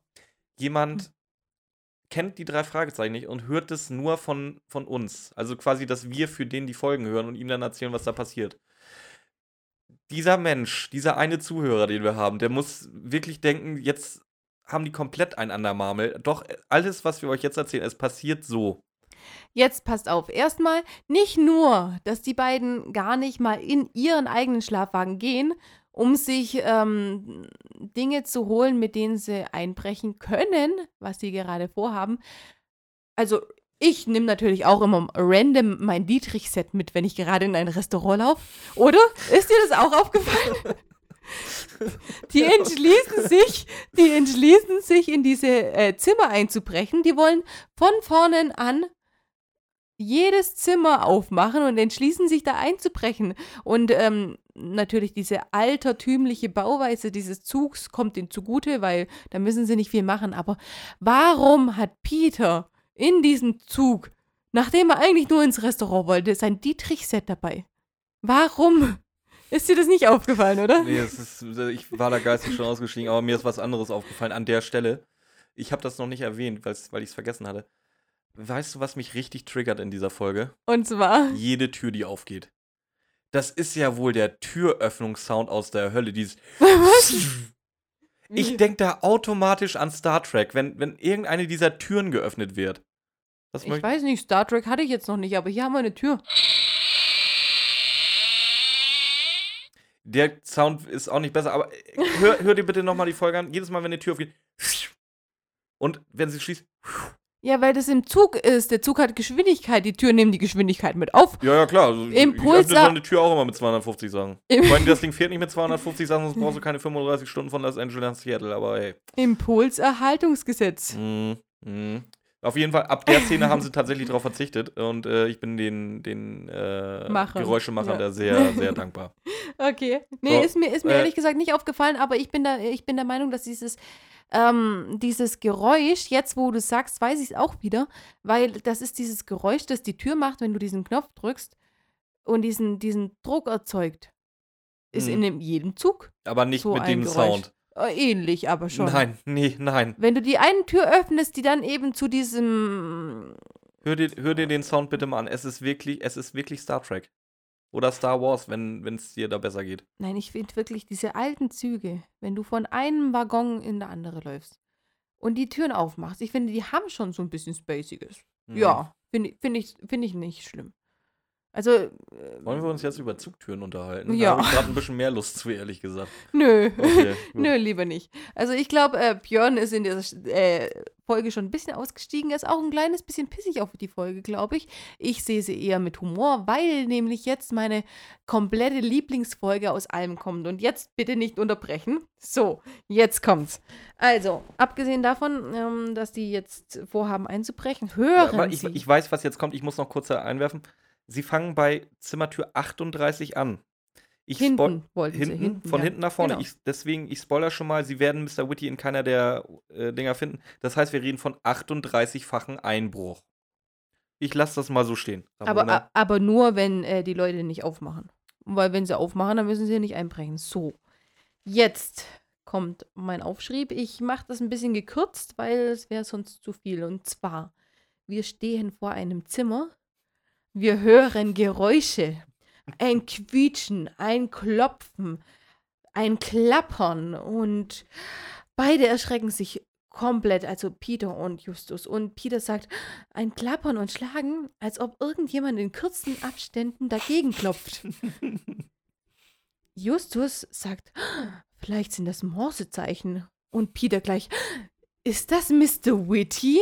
jemand kennt die drei Fragezeichen nicht und hört es nur von, von uns. Also quasi, dass wir für den die Folgen hören und ihm dann erzählen, was da passiert. Dieser Mensch, dieser eine Zuhörer, den wir haben, der muss wirklich denken, jetzt haben die komplett ein Andermarmel. Doch alles, was wir euch jetzt erzählen, es passiert so. Jetzt passt auf. Erstmal nicht nur, dass die beiden gar nicht mal in ihren eigenen Schlafwagen gehen, um sich ähm, Dinge zu holen, mit denen sie einbrechen können, was sie gerade vorhaben. Also ich nehme natürlich auch immer random mein Dietrich-Set mit, wenn ich gerade in ein Restaurant laufe. Oder? Ist dir das auch aufgefallen? Die entschließen sich, die entschließen sich, in diese äh, Zimmer einzubrechen. Die wollen von vorne an jedes Zimmer aufmachen und entschließen sich da einzubrechen. Und ähm, natürlich diese altertümliche Bauweise dieses Zugs kommt ihnen zugute, weil da müssen sie nicht viel machen. Aber warum hat Peter in diesem Zug, nachdem er eigentlich nur ins Restaurant wollte, sein Dietrich-Set dabei? Warum? Ist dir das nicht aufgefallen, oder? Nee, ist, ich war da geistig schon ausgestiegen, aber mir ist was anderes aufgefallen an der Stelle. Ich habe das noch nicht erwähnt, weil ich es vergessen hatte. Weißt du, was mich richtig triggert in dieser Folge? Und zwar. Jede Tür, die aufgeht. Das ist ja wohl der Türöffnungssound aus der Hölle. Dieses Was? ich denke da automatisch an Star Trek, wenn, wenn irgendeine dieser Türen geöffnet wird. Das Ich weiß nicht, Star Trek hatte ich jetzt noch nicht, aber hier haben wir eine Tür. der Sound ist auch nicht besser, aber äh, hör, hör dir bitte nochmal die Folge an. Jedes Mal, wenn eine Tür aufgeht. Und wenn sie schließt. Ja, weil das im Zug ist. Der Zug hat Geschwindigkeit. Die Türen nehmen die Geschwindigkeit mit auf. Ja, ja, klar. Also, Impuls- Ich öffne so eine Tür auch immer mit 250 Sachen. Im- Vor allem, das Ding fährt nicht mit 250 Sachen, sonst brauchst du keine 35 Stunden von Los Angeles nach Seattle, aber hey. Impulserhaltungsgesetz. Mhm. Mhm. Auf jeden Fall, ab der Szene haben sie tatsächlich darauf verzichtet und äh, ich bin den, den äh, Machern. Geräuschemachern Ja. da sehr, sehr dankbar. Okay. Nee, So, ist mir, ist mir äh, ehrlich gesagt nicht aufgefallen, aber ich bin, da, ich bin der Meinung, dass dieses, ähm, dieses Geräusch, jetzt wo du sagst, weiß ich es auch wieder, weil das ist dieses Geräusch, das die Tür macht, wenn du diesen Knopf drückst und diesen, diesen Druck erzeugt. Ist Mhm. in dem, jedem Zug Aber nicht So mit dem Geräusch. Sound. äh, ähnlich, aber schon. Nein, nee, nein. Wenn du die eine Tür öffnest, die dann eben zu diesem Hör dir, hör dir den Sound bitte mal an. Es ist wirklich, es ist wirklich Star Trek. Oder Star Wars, wenn es dir da besser geht. Nein, ich finde wirklich diese alten Züge, wenn du von einem Waggon in der andere läufst und die Türen aufmachst, ich finde, die haben schon so ein bisschen Spaciges. Mhm. Ja, finde find ich, find ich nicht schlimm. Also, äh, Wollen wir uns jetzt über Zugtüren unterhalten? Ja. Da habe ich gerade ein bisschen mehr Lust zu, ehrlich gesagt. nö. Okay. Nö, lieber nicht. Also ich glaube, äh, Björn ist in dieser äh, Folge schon ein bisschen ausgestiegen. Er ist auch ein kleines bisschen pissig auf die Folge, glaube ich. Ich sehe sie eher mit Humor, weil nämlich jetzt meine komplette Lieblingsfolge aus allem kommt. Und jetzt bitte nicht unterbrechen. So, jetzt kommt's. Also, abgesehen davon, ähm, dass die jetzt vorhaben einzubrechen, hören Aber ich, sie. ich weiß, was jetzt kommt. Ich muss noch kurz einwerfen. Sie fangen bei Zimmertür 38 an. Ich hinten wollten hinten, sie. Hinten, von ja. hinten nach vorne. Genau. Ich, deswegen, ich spoiler schon mal, sie werden Mr. Witty in keiner der äh, Dinger finden. Das heißt, wir reden von 38-fachen Einbruch. Ich lasse das mal so stehen. Aber, Ramona. a- aber nur, wenn äh, die Leute nicht aufmachen. Weil wenn sie aufmachen, dann müssen sie nicht einbrechen. So, jetzt kommt mein Aufschrieb. Ich mache das ein bisschen gekürzt, weil es wäre sonst zu viel. Und zwar, wir stehen vor einem Zimmer. Wir hören Geräusche. Ein Quietschen, ein Klopfen, ein Klappern. Und beide erschrecken sich komplett, also Peter und Justus. Und Peter sagt, ein Klappern und Schlagen, als ob irgendjemand in kurzen Abständen dagegen klopft. Justus sagt, vielleicht sind das Morsezeichen. Und Peter gleich, ist das Mr. Witty,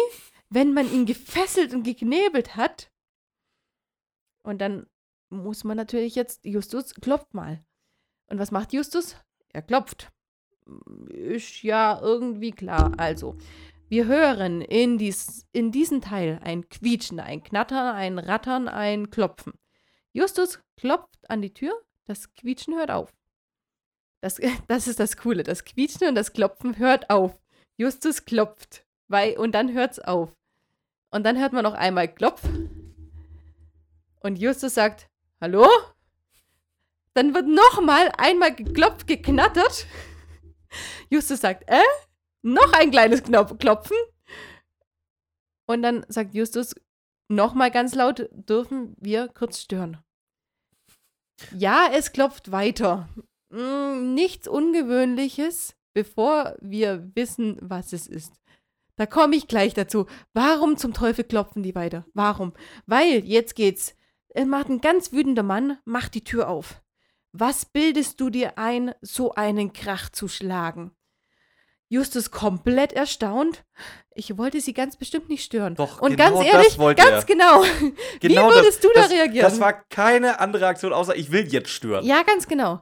wenn man ihn gefesselt und geknebelt hat? Und dann muss man natürlich jetzt, Justus klopft mal. Und was macht Justus? Er klopft. Ist ja irgendwie klar. Also, wir hören in, dies, in diesem Teil ein Quietschen, ein Knattern, ein Rattern, ein Klopfen. Justus klopft an die Tür, das Quietschen hört auf. Das, das ist das Coole. Das Quietschen und das Klopfen hört auf. Justus klopft. Weil, und dann hört's auf. Und dann hört man noch einmal Klopf. Und Justus sagt, Hallo? Dann wird nochmal einmal geklopft, geknattert. Justus sagt, äh? Noch ein kleines Knopf Klopfen. Und dann sagt Justus nochmal ganz laut, dürfen wir kurz stören. Ja, es klopft weiter. Hm, nichts Ungewöhnliches, bevor wir wissen, was es ist. Da komme ich gleich dazu. Warum zum Teufel klopfen die weiter? Warum? Weil, jetzt geht's. Es macht ein ganz wütender Mann, macht die Tür auf. Was bildest du dir ein, so einen Krach zu schlagen? Justus komplett erstaunt. Ich wollte sie ganz bestimmt nicht stören. Doch, Und genau ganz ehrlich, ganz er. genau. Genau Wie würdest das, du da das, reagieren? Das war keine andere Aktion, außer ich will jetzt stören. Ja, ganz genau.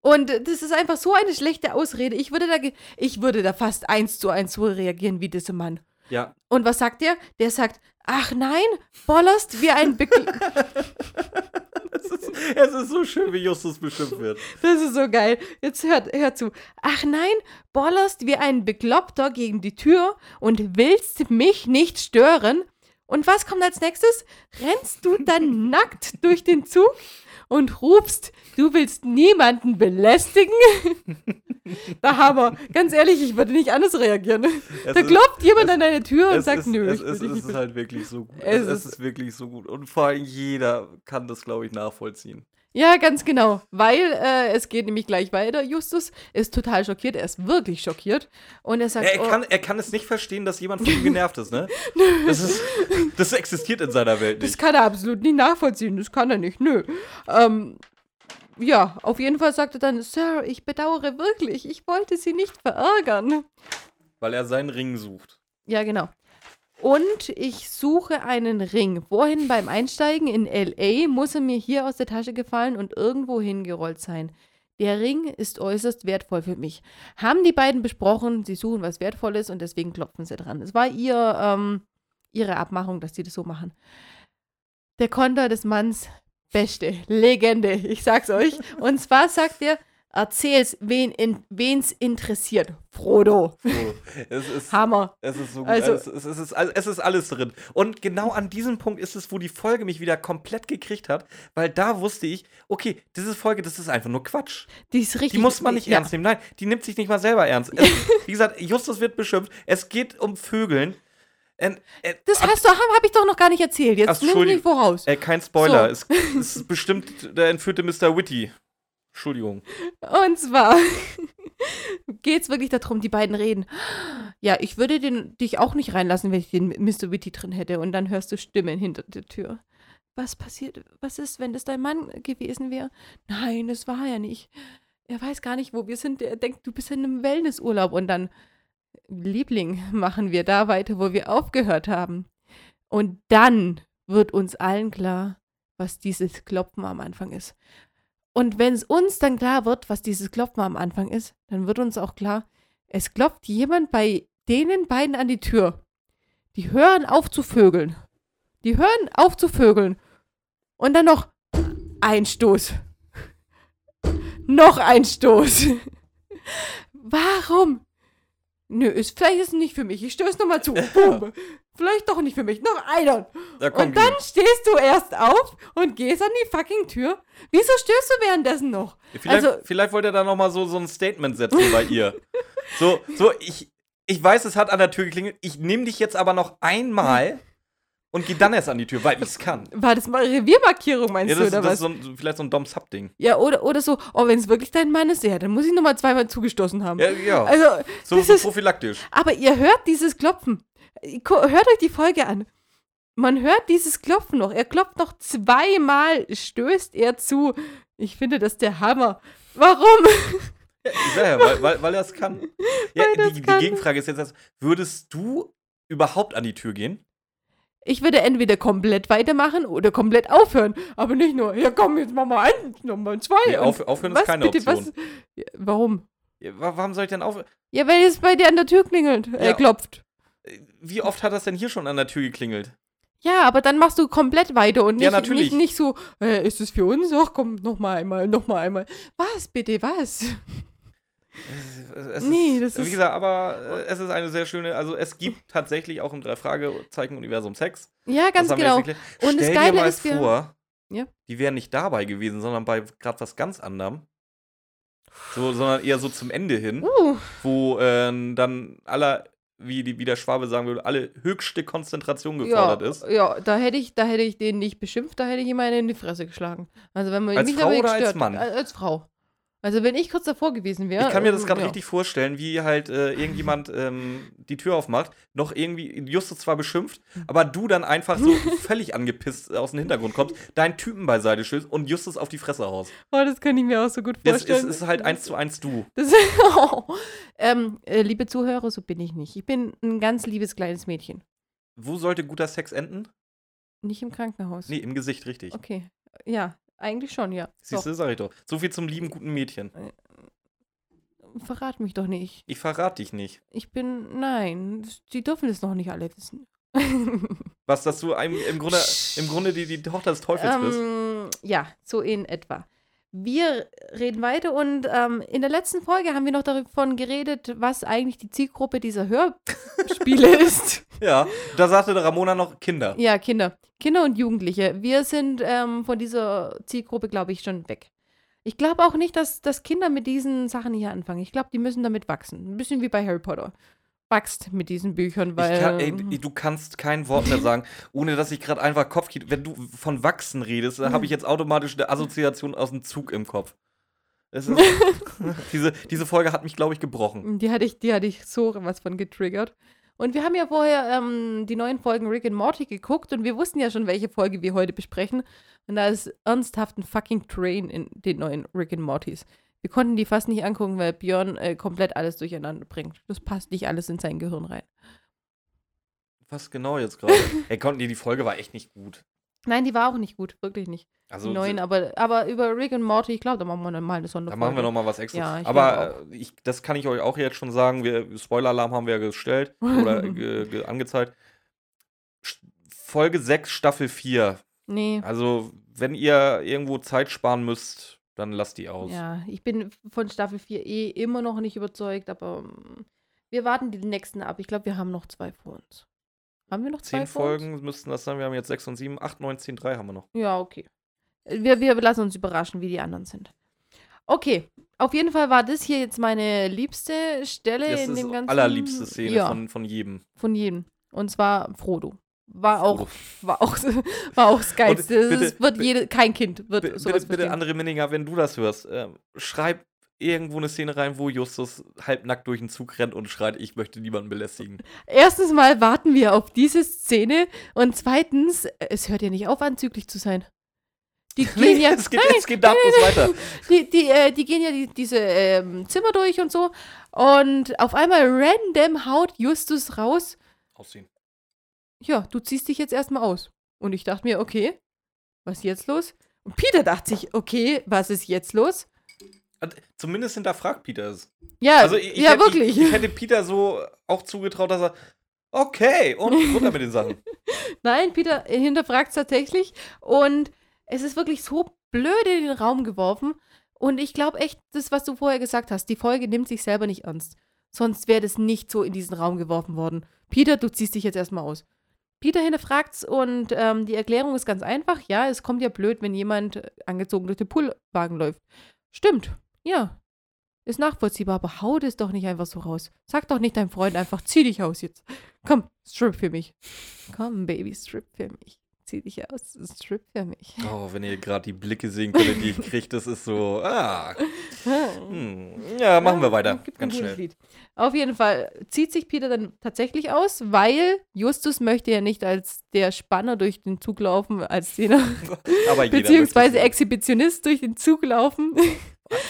Und äh, das ist einfach so eine schlechte Ausrede. Ich würde da, ich würde da fast eins zu eins so reagieren wie dieser Mann. Ja. Und was sagt der? Der sagt, ach nein, bollerst wie ein Bekl Es ist, so schön, wie Justus bestimmt wird. Das ist so geil. Jetzt hört, hört zu. Ach nein, bollerst wie ein Bekloppter gegen die Tür und willst mich nicht stören. Und was kommt als nächstes? Rennst du dann nackt durch den Zug und rufst, du willst niemanden belästigen? da haben wir. Ganz ehrlich, ich würde nicht anders reagieren. Es Da klopft jemand an deine Tür und sagt, ist, nö, es, ich es, es ist halt wirklich so gut. Es Es, es ist- ist wirklich so gut. Und vor allem jeder kann das, glaube ich, nachvollziehen. Ja, ganz genau. Weil äh, es geht nämlich gleich weiter. Justus ist total schockiert. Er ist wirklich schockiert. Und er sagt, Er, er, oh, kann, er kann es nicht verstehen, dass jemand von ihm genervt ist, ne? Das, ist, das existiert in seiner Welt das nicht. kann er absolut nicht nachvollziehen. Das kann er nicht. Nö. Ähm, ja, auf jeden Fall sagt er dann, Sir, ich bedauere wirklich. Ich wollte Sie nicht verärgern. Weil er seinen Ring sucht. Ja, genau. Und ich suche einen Ring. Wohin beim Einsteigen in LA muss er mir hier aus der Tasche gefallen und irgendwo hingerollt sein. Der Ring ist äußerst wertvoll für mich. Haben die beiden besprochen, sie suchen was Wertvolles und deswegen klopfen sie dran. Es war ihr, ähm, ihre Abmachung, dass sie das so machen. Der Konter des Manns, beste, Legende, ich sag's euch. Und zwar sagt er, erzähl's, wen in, wen's interessiert. Frodo. Es, ist, Hammer. es ist so gut. Also- es, ist, es, ist, all- es ist alles drin. Und genau an diesem Punkt ist es, wo die Folge mich wieder komplett gekriegt hat, weil da wusste ich, okay, diese Folge, das ist einfach nur Quatsch. Die ist richtig. Die muss man nicht ja. ernst nehmen. Nein, die nimmt sich nicht mal selber ernst. Es, wie gesagt, Justus wird beschimpft. Es geht um Vögeln. Ähm, äh, Das hast du, habe hab ich doch noch gar nicht erzählt. Jetzt nimm mich voraus. Äh, kein Spoiler. So. Es, es ist bestimmt der entführte Mr. Witty. Entschuldigung. Und zwar geht es wirklich darum, die beiden reden. Ja, ich würde den, dich auch nicht reinlassen, wenn ich den Mr. Witty drin hätte. Und dann hörst du Stimmen hinter der Tür. Was passiert? Was ist, wenn das dein Mann gewesen wäre? Nein, das war er nicht. Er weiß gar nicht, wo wir sind. Er denkt, du bist in einem Wellnessurlaub. Und dann, Liebling, machen wir da weiter, wo wir aufgehört haben. Und dann wird uns allen klar, was dieses Klopfen am Anfang ist. Und wenn es uns dann klar wird, was dieses Klopfen am Anfang ist, dann wird uns auch klar, es klopft jemand bei denen beiden an die Tür. Die hören auf zu vögeln. Die hören auf zu vögeln. Und dann noch ein Stoß. noch ein Stoß. Warum? Nö, ist, vielleicht ist es nicht für mich. Ich stöße nochmal zu. Boom. Vielleicht doch nicht für mich. Noch einer. Da Und dann stehst du erst auf und gehst an die fucking Tür. Wieso stößt du währenddessen noch? Vielleicht, also- vielleicht wollte er da noch mal so, so ein Statement setzen bei ihr. So, so ich, ich weiß, es hat an der Tür geklingelt. Ich nehme dich jetzt aber noch einmal und gehe dann erst an die Tür, weil ich es kann. War das mal Reviermarkierung, meinst Ja, du, das, oder das was? ist so ein, vielleicht so ein Dom-Sub-Ding. ja, oder, oder so, oh, wenn es wirklich dein Mann ist, ja, dann muss ich nochmal zweimal zugestoßen haben. Ja, ja. Also, so, so ist, prophylaktisch. aber ihr hört dieses Klopfen. Hört euch die Folge an. Man hört dieses Klopfen noch. Er klopft noch zweimal, stößt er zu. Ich finde das der Hammer. Warum? Ja, ja, weil, weil, weil er es kann. Ja, die, es die kann. Gegenfrage ist jetzt, würdest du überhaupt an die Tür gehen? Ich würde entweder komplett weitermachen oder komplett aufhören. Aber nicht nur, ja komm, jetzt mach mal ein, noch mal zwei. Nee, auf, aufhören ist was keine bitte, Option. was? Warum? Ja, wa- warum soll ich denn auf? Ja, weil es bei dir an der Tür klingelt, äh, klopft. Wie oft hat das denn hier schon an der Tür geklingelt? Ja, aber dann machst du komplett weiter und nicht, Ja, natürlich. nicht, nicht so, äh, ist es für uns? Ach komm, noch mal einmal, noch mal einmal. Was bitte, was? Es Nee, ist, das Wie ist- gesagt, aber äh, es ist eine sehr schöne, also es gibt tatsächlich auch im Drei-Fragezeichen-Universum Sex. Ja, ganz das genau. Und das Stell Geile dir mal ist, wir- vor, Ja. die wären nicht dabei gewesen, sondern bei gerade was ganz anderem. So, sondern eher so zum Ende hin, Uh, wo äh, dann aller, wie, die, wie der Schwabe sagen würde, alle höchste Konzentration ja, gefordert ist. ja, da hätte ich, da hätte ich den nicht beschimpft, da hätte ich ihm eine in die Fresse geschlagen. Also wenn man Als mich Frau oder als gestört- Mann? Äh, Als Frau. Also wenn ich kurz davor gewesen wäre. Ich kann mir das äh, gerade ja. richtig vorstellen, wie halt äh, irgendjemand ähm, die Tür aufmacht, noch irgendwie Justus zwar beschimpft, Mhm. aber du dann einfach so völlig angepisst aus dem Hintergrund kommst, deinen Typen beiseite stößt und Justus auf die Fresse haust. Oh, das kann ich mir auch so gut Das ist, vorstellen. ist halt eins zu eins du. Das, oh. ähm, äh, liebe Zuhörer, so bin ich nicht. Ich bin ein ganz liebes kleines Mädchen. Wo sollte guter Sex enden? Nicht im Krankenhaus. Nee, im Gesicht, richtig. Okay. Ja, eigentlich schon, ja. Siehst du, sag ich doch. So viel zum lieben guten Mädchen. Doch, verrat mich doch nicht. Ich verrate dich nicht. Ich bin. Nein, sie dürfen es noch nicht alle wissen. Was, dass du einem, im Grunde, im Grunde die, die Tochter des Teufels bist. ähm, ja, so in etwa. Wir reden weiter und ähm, in der letzten Folge haben wir noch davon geredet, was eigentlich die Zielgruppe dieser Hörspiele ist. Ja, da sagte der Ramona noch Kinder. Ja, Kinder. Kinder und Jugendliche. Wir sind ähm, von dieser Zielgruppe, glaube ich, schon weg. Ich glaube auch nicht, dass, dass Kinder mit diesen Sachen hier anfangen. Ich glaube, die müssen damit wachsen. Ein bisschen wie bei Harry Potter. Wachst mit diesen Büchern, weil. Ich kann, ey, du kannst kein Wort mehr sagen, ohne dass ich gerade einfach Kopfkino. Wenn du von Wachsen redest, dann habe ich jetzt automatisch eine Assoziation aus dem Zug im Kopf. Ist, diese, diese Folge hat mich, glaube ich, gebrochen. die, hatte ich, die hatte ich so was von getriggert. Und wir haben ja vorher ähm, die neuen Folgen Rick and Morty geguckt und wir wussten ja schon, welche Folge wir heute besprechen. Und da ist ernsthaft ein fucking Train in den neuen Rick and Mortys. Wir konnten die fast nicht angucken, weil Björn äh, komplett alles durcheinander bringt. Das passt nicht alles in sein Gehirn rein. Was genau jetzt gerade? Ey, konnten die, die Folge war echt nicht gut. Nein, die war auch nicht gut, wirklich nicht. Also, die neuen, aber, aber über Rick and Morty, ich glaube, da machen wir dann mal eine da Sonderfolge. machen wir noch mal was extra. Ja, ich aber äh, ich, das kann ich euch auch jetzt schon sagen. Wir, Spoiler-Alarm haben wir ja gestellt oder ge, ge, angezeigt. Folge 6, Staffel 4. Nee. Also, wenn ihr irgendwo Zeit sparen müsst, dann lasst die aus. Ja, ich bin von Staffel 4 eh immer noch nicht überzeugt, aber mm, wir warten die nächsten ab. Ich glaube, wir haben noch zwei vor uns. Haben wir noch zwei Zehn vor uns? Folgen müssten das sein. Wir haben jetzt 6 und 7, 8, 9, 10, 3 haben wir noch. Ja, okay. Wir, wir lassen uns überraschen, wie die anderen sind. Okay, auf jeden Fall war das hier jetzt meine liebste Stelle Das in dem ganzen. allerliebste Szene ja, von, von jedem. von jedem. Und zwar Frodo. War auch, war auch, war auch das Geilste. Bitte- es wird jede, kein Kind wird B sowas bitte, bitte, andere Minninger, wenn du das hörst, ähm, schreib irgendwo eine Szene rein, wo Justus halbnackt durch den Zug rennt und schreit, ich möchte niemanden belästigen. Erstens mal warten wir auf diese Szene und zweitens, es hört ja nicht auf, anzüglich zu sein. Die gehen ja, es geht, es geht nahtlos weiter. die, die, äh, die gehen ja die, diese ähm, Zimmer durch und so und auf einmal random haut Justus raus, Ausziehen. Ja, du ziehst dich jetzt erstmal aus. Und ich dachte mir, okay, was ist jetzt los? Und Peter dachte sich, okay, was ist jetzt los? Zumindest hinterfragt Peter es. Ja, Also ich, ich ja hätte, wirklich. Ich, ich hätte Peter so auch zugetraut, dass er okay und runter mit den Sachen. Nein, Peter hinterfragt es tatsächlich und es ist wirklich so blöd in den Raum geworfen. Und ich glaube echt, das, was du vorher gesagt hast, die Folge nimmt sich selber nicht ernst. Sonst wäre das nicht so in diesen Raum geworfen worden. Peter, du ziehst dich jetzt erstmal aus. Peter hinterfragt's und ähm, die Erklärung ist ganz einfach. Ja, es kommt ja blöd, wenn jemand angezogen durch den Poolwagen läuft. Stimmt, ja. Ist nachvollziehbar, aber hau das doch nicht einfach so raus. Sag doch nicht deinem Freund einfach, zieh dich aus jetzt. Komm, strip für mich. Komm, Baby, strip für mich. Zieh dich aus, strip für mich. Oh, wenn ihr gerade die Blicke sehen könntet, die ich kriege, das ist so. Ah. Hm. Ja, machen wir weiter. Gibt ein Ganz schnell. Lied. Auf jeden Fall zieht sich Peter dann tatsächlich aus, weil Justus möchte ja nicht als der Spanner durch den Zug laufen, als jeder beziehungsweise Exhibitionist durch den Zug laufen.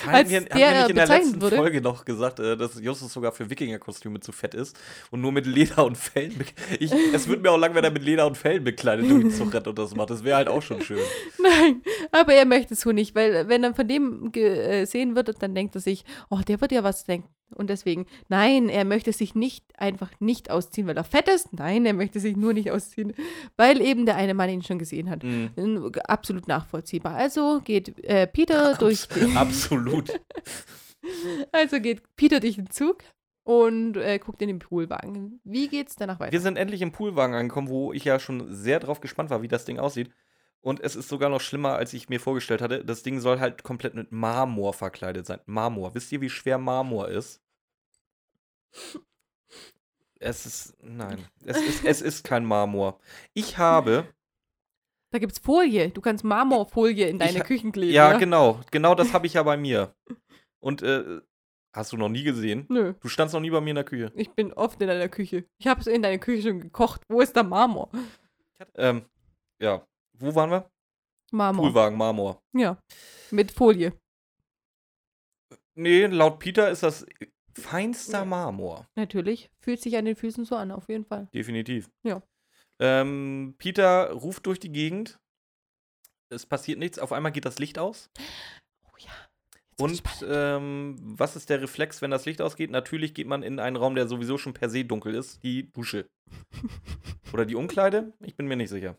Haben als wir, haben der wir nicht in der letzten wurde. Folge noch gesagt, äh, dass Justus sogar für Wikingerkostüme zu fett ist und nur mit Leder und Fellen. Ich, es wird mir auch lang, wenn er mit Leder und Fellen bekleidet durch den Zug rennt und das macht. Das wäre halt auch schon schön. Nein, aber er möchte es so nicht, weil wenn er von dem gesehen wird, dann denkt er sich, oh, der wird ja was denken. Und deswegen, nein, er möchte sich nicht einfach nicht ausziehen, weil er fett ist. Nein, er möchte sich nur nicht ausziehen, weil eben der eine Mann ihn schon gesehen hat. Mhm. Absolut nachvollziehbar. Also geht äh, Peter durch den, Absolut. also geht Peter durch den Zug und äh, guckt in den Poolwagen. Wie geht's danach weiter? Wir sind endlich im Poolwagen angekommen, wo ich ja schon sehr drauf gespannt war, wie das Ding aussieht. Und es ist sogar noch schlimmer, als ich mir vorgestellt hatte. Das Ding soll halt komplett mit Marmor verkleidet sein. Marmor. Wisst ihr, wie schwer Marmor ist? Es ist. Nein. Es ist, es ist kein Marmor. Ich habe. Da gibt's Folie. Du kannst Marmorfolie in Ich deine ha- Küchen kleben. Ja, genau. Genau das habe ich ja bei mir. Und äh, hast du noch nie gesehen? Nö. Du standst noch nie bei mir in der Küche. Ich bin oft in deiner Küche. Ich habe in deiner Küche schon gekocht. Wo ist der Marmor? Ähm, ja. Wo waren wir? Marmor. Poolwagen, Marmor. Ja. Mit Folie. Nee, laut Peter ist das feinster Marmor. Natürlich. Fühlt sich an den Füßen so an, auf jeden Fall. Definitiv. Ja. Ähm, Peter ruft durch die Gegend. Es passiert nichts. Auf einmal geht das Licht aus. Oh ja. Und ähm, was ist der Reflex, wenn das Licht ausgeht? Natürlich geht man in einen Raum, der sowieso schon per se dunkel ist. Die Dusche. Oder die Umkleide? Ich bin mir nicht sicher.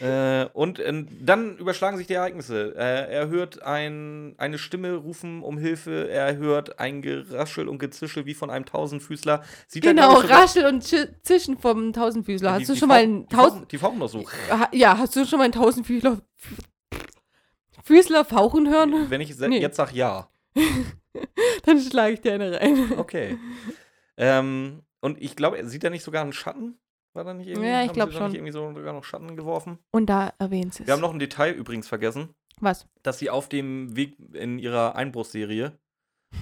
Äh, und äh, dann überschlagen sich die Ereignisse. Äh, er hört ein, eine Stimme rufen um Hilfe. Er hört ein Geraschel und Gezischel wie von einem Tausendfüßler. Sieht er, Genau, glaub ich, Raschel und Zi- Zischen vom Tausendfüßler. Hast Die- du die schon mal einen Tausend... Die fauchen doch so. Ja, hast du schon mal einen Tausendfüßler... Füßler fauchen hören? Wenn ich Nee. jetzt sag ja. Dann schlage ich dir eine rein. Okay. ähm, und ich glaube, sieht er nicht sogar einen Schatten? War da nicht irgendwie? Ja, ich haben glaub sie da nicht schon. irgendwie so sogar noch Schatten geworfen? Und da erwähnt sie es. Wir haben noch ein Detail übrigens vergessen, Was? dass sie auf dem Weg in ihrer Einbruchsserie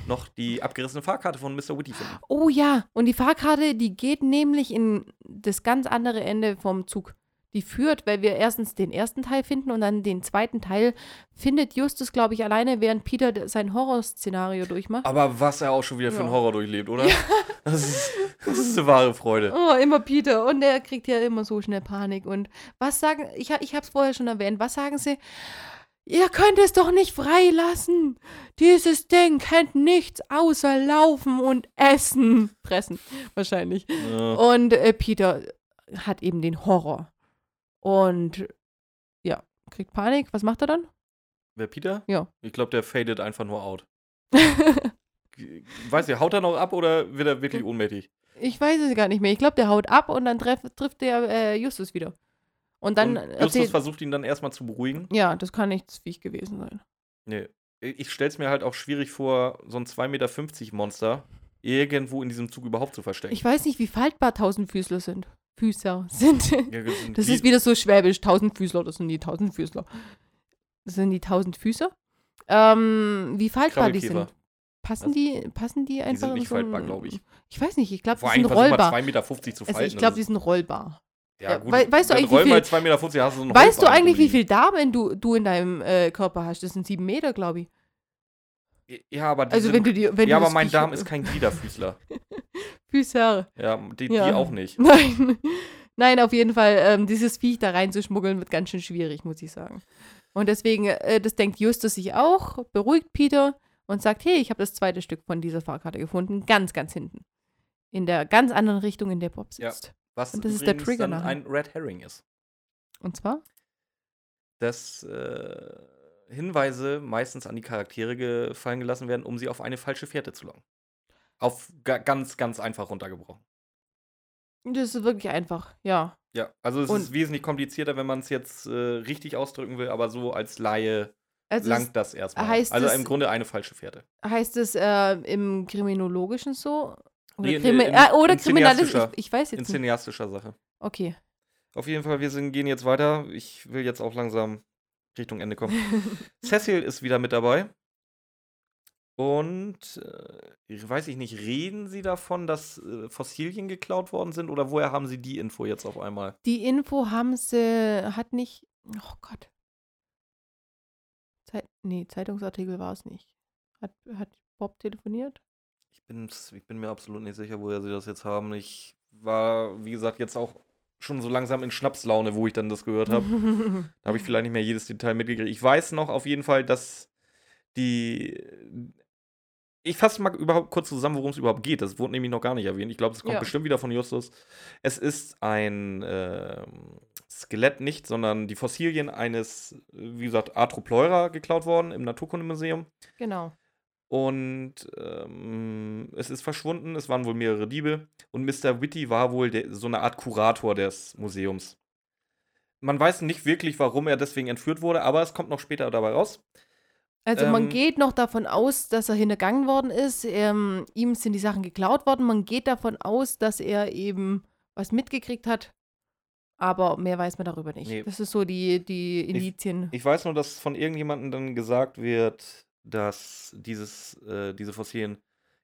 noch die abgerissene Fahrkarte von Mr. Witty finden. Oh ja, und die Fahrkarte, die geht nämlich in das ganz andere Ende vom Zug. Die führt, weil wir erstens den ersten Teil finden und dann den zweiten Teil findet Justus, glaube ich, alleine, während Peter sein Horrorszenario durchmacht. Aber was er auch schon wieder für einen Ja. Horror durchlebt, oder? Das, ist, das ist eine wahre Freude. Oh, immer Peter. Und er kriegt ja immer so schnell Panik. Und was sagen, ich, ich habe es vorher schon erwähnt, was sagen sie? Ihr könnt es doch nicht freilassen. Dieses Ding kennt nichts außer Laufen und Essen. Fressen, wahrscheinlich. Ja. Und äh, Peter hat eben den Horror. Und ja, kriegt Panik. Was macht er dann? Wer Peter? Ja. Ich glaube, der fadet einfach nur out. Weiß ich, haut er noch ab oder wird er wirklich ohnmächtig? ich weiß es gar nicht mehr. Ich glaube, der haut ab und dann treff, trifft der äh, Justus wieder. Und dann Und Justus erzählt. versucht ihn dann erstmal zu beruhigen. Ja, das kann nicht das Viech gewesen sein. Nee. Ich stell's mir halt auch schwierig vor, so ein 2,50 Meter Monster irgendwo in diesem Zug überhaupt zu verstecken. Ich weiß nicht, wie faltbar Tausendfüßler sind. Füßer sind. Ja, das sind Das die- ist wieder so schwäbisch. Tausendfüßler, das sind die Tausendfüßler. Das sind die Tausendfüßer. Ähm, wie faltbar die sind. Passen die, passen die einfach Die sind in nicht so faltbar, glaube ich. Ich weiß nicht, ich glaube, die sind rollbar. 2,50 Meter zu falten. Also ich glaube, die sind rollbar. ja, gut. wei- weißt du eigentlich, wie viel- 2,50 Meter, hast du einen Weißt du eigentlich, wie viel du, du in deinem äh, Körper hast? Das sind sieben Meter, glaube ich. Ja, aber Also sind, wenn du die, wenn ja, aber mein Darm ist kein Gliederfüßler. Füßer. Ja, die, die Ja. auch nicht. Nein. Nein, auf jeden Fall, ähm, dieses Viech da reinzuschmuggeln, wird ganz schön schwierig, muss ich sagen. Und deswegen, äh, das denkt Justus sich auch, beruhigt Peter und sagt, hey, ich habe das zweite Stück von dieser Fahrkarte gefunden, ganz, ganz hinten. In der ganz anderen Richtung, in der Bob Ja. sitzt. Was Und das ist der Trigger dann nachher. ein Red Herring ist. Und zwar? Dass äh, Hinweise meistens an die Charaktere gefallen gelassen werden, um sie auf eine falsche Fährte zu locken. Auf ga ganz, ganz einfach runtergebrochen. Das ist wirklich einfach, ja. Ja, also es Und- ist wesentlich komplizierter, wenn man es jetzt äh, richtig ausdrücken will, aber so als Laie Also langt das erstmal. also im Grunde eine falsche Fährte. heißt es äh, im Kriminologischen so? Oder, Nee, in- Krimi in- äh, oder in kriminalistisch? Ich, ich weiß In jetzt nicht. cineastischer Sache. Okay. Auf jeden Fall, wir sind, gehen jetzt weiter. Ich will jetzt auch langsam Richtung Ende kommen. Cecil ist wieder mit dabei. Und äh, weiß ich nicht, reden Sie davon, dass äh, Fossilien geklaut worden sind oder woher haben Sie die Info jetzt auf einmal? Die Info haben sie, hat nicht, oh Gott. Zeit, nee, Zeitungsartikel war es nicht. Hat, hat Bob telefoniert? Ich, bin's, ich bin mir absolut nicht sicher, woher Sie das jetzt haben. Ich war, wie gesagt, jetzt auch schon so langsam in Schnapslaune, wo ich dann das gehört habe. Da habe ich vielleicht nicht mehr jedes Detail mitgekriegt. Ich weiß noch auf jeden Fall, dass die. Ich fasse mal überhaupt kurz zusammen, worum es überhaupt geht. Das wurde nämlich noch gar nicht erwähnt. Ich glaube, es kommt Ja. bestimmt wieder von Justus. Es ist ein ähm, Skelett nicht, sondern die Fossilien eines, äh, wie gesagt, Arthropleura geklaut worden im Naturkundemuseum. genau. Und ähm, es ist verschwunden. Es waren wohl mehrere Diebe. Und Mr. Whitty war wohl der, so eine Art Kurator des Museums. Man weiß nicht wirklich, warum er deswegen entführt wurde, aber es kommt noch später dabei raus. Also man Ähm, geht noch davon aus, dass er hintergangen worden ist. Ähm, ihm sind die Sachen geklaut worden. Man geht davon aus, dass er eben was mitgekriegt hat. Aber mehr weiß man darüber nicht. Nee. Das ist so die, die Indizien. Ich weiß nur, dass von irgendjemandem dann gesagt wird, dass dieses, äh, diese Fossilien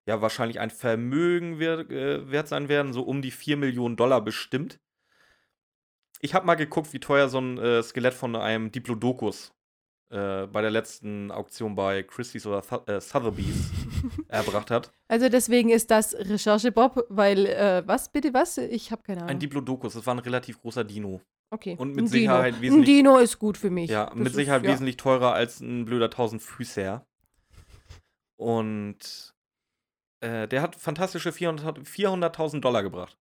ja wahrscheinlich ein Vermögen wert, äh, wert sein werden, so um die 4 Millionen Dollar bestimmt. Ich habe mal geguckt, wie teuer so ein äh, Skelett von einem Diplodocus äh, bei der letzten Auktion bei Christie's oder Thu äh, Sotheby's erbracht hat. Also deswegen ist das Recherche Bob, weil, äh, was bitte, was? Ich habe keine Ahnung. Ein Diplodocus, das war ein relativ großer Dino. okay. und mit ein Sicherheit Dino. wesentlich- Ein Dino ist gut für mich. Ja, Das mit ist- Sicherheit ja. wesentlich teurer als ein blöder 1000 Füßer. Und äh, der hat fantastische 400 400.000 Dollar gebracht.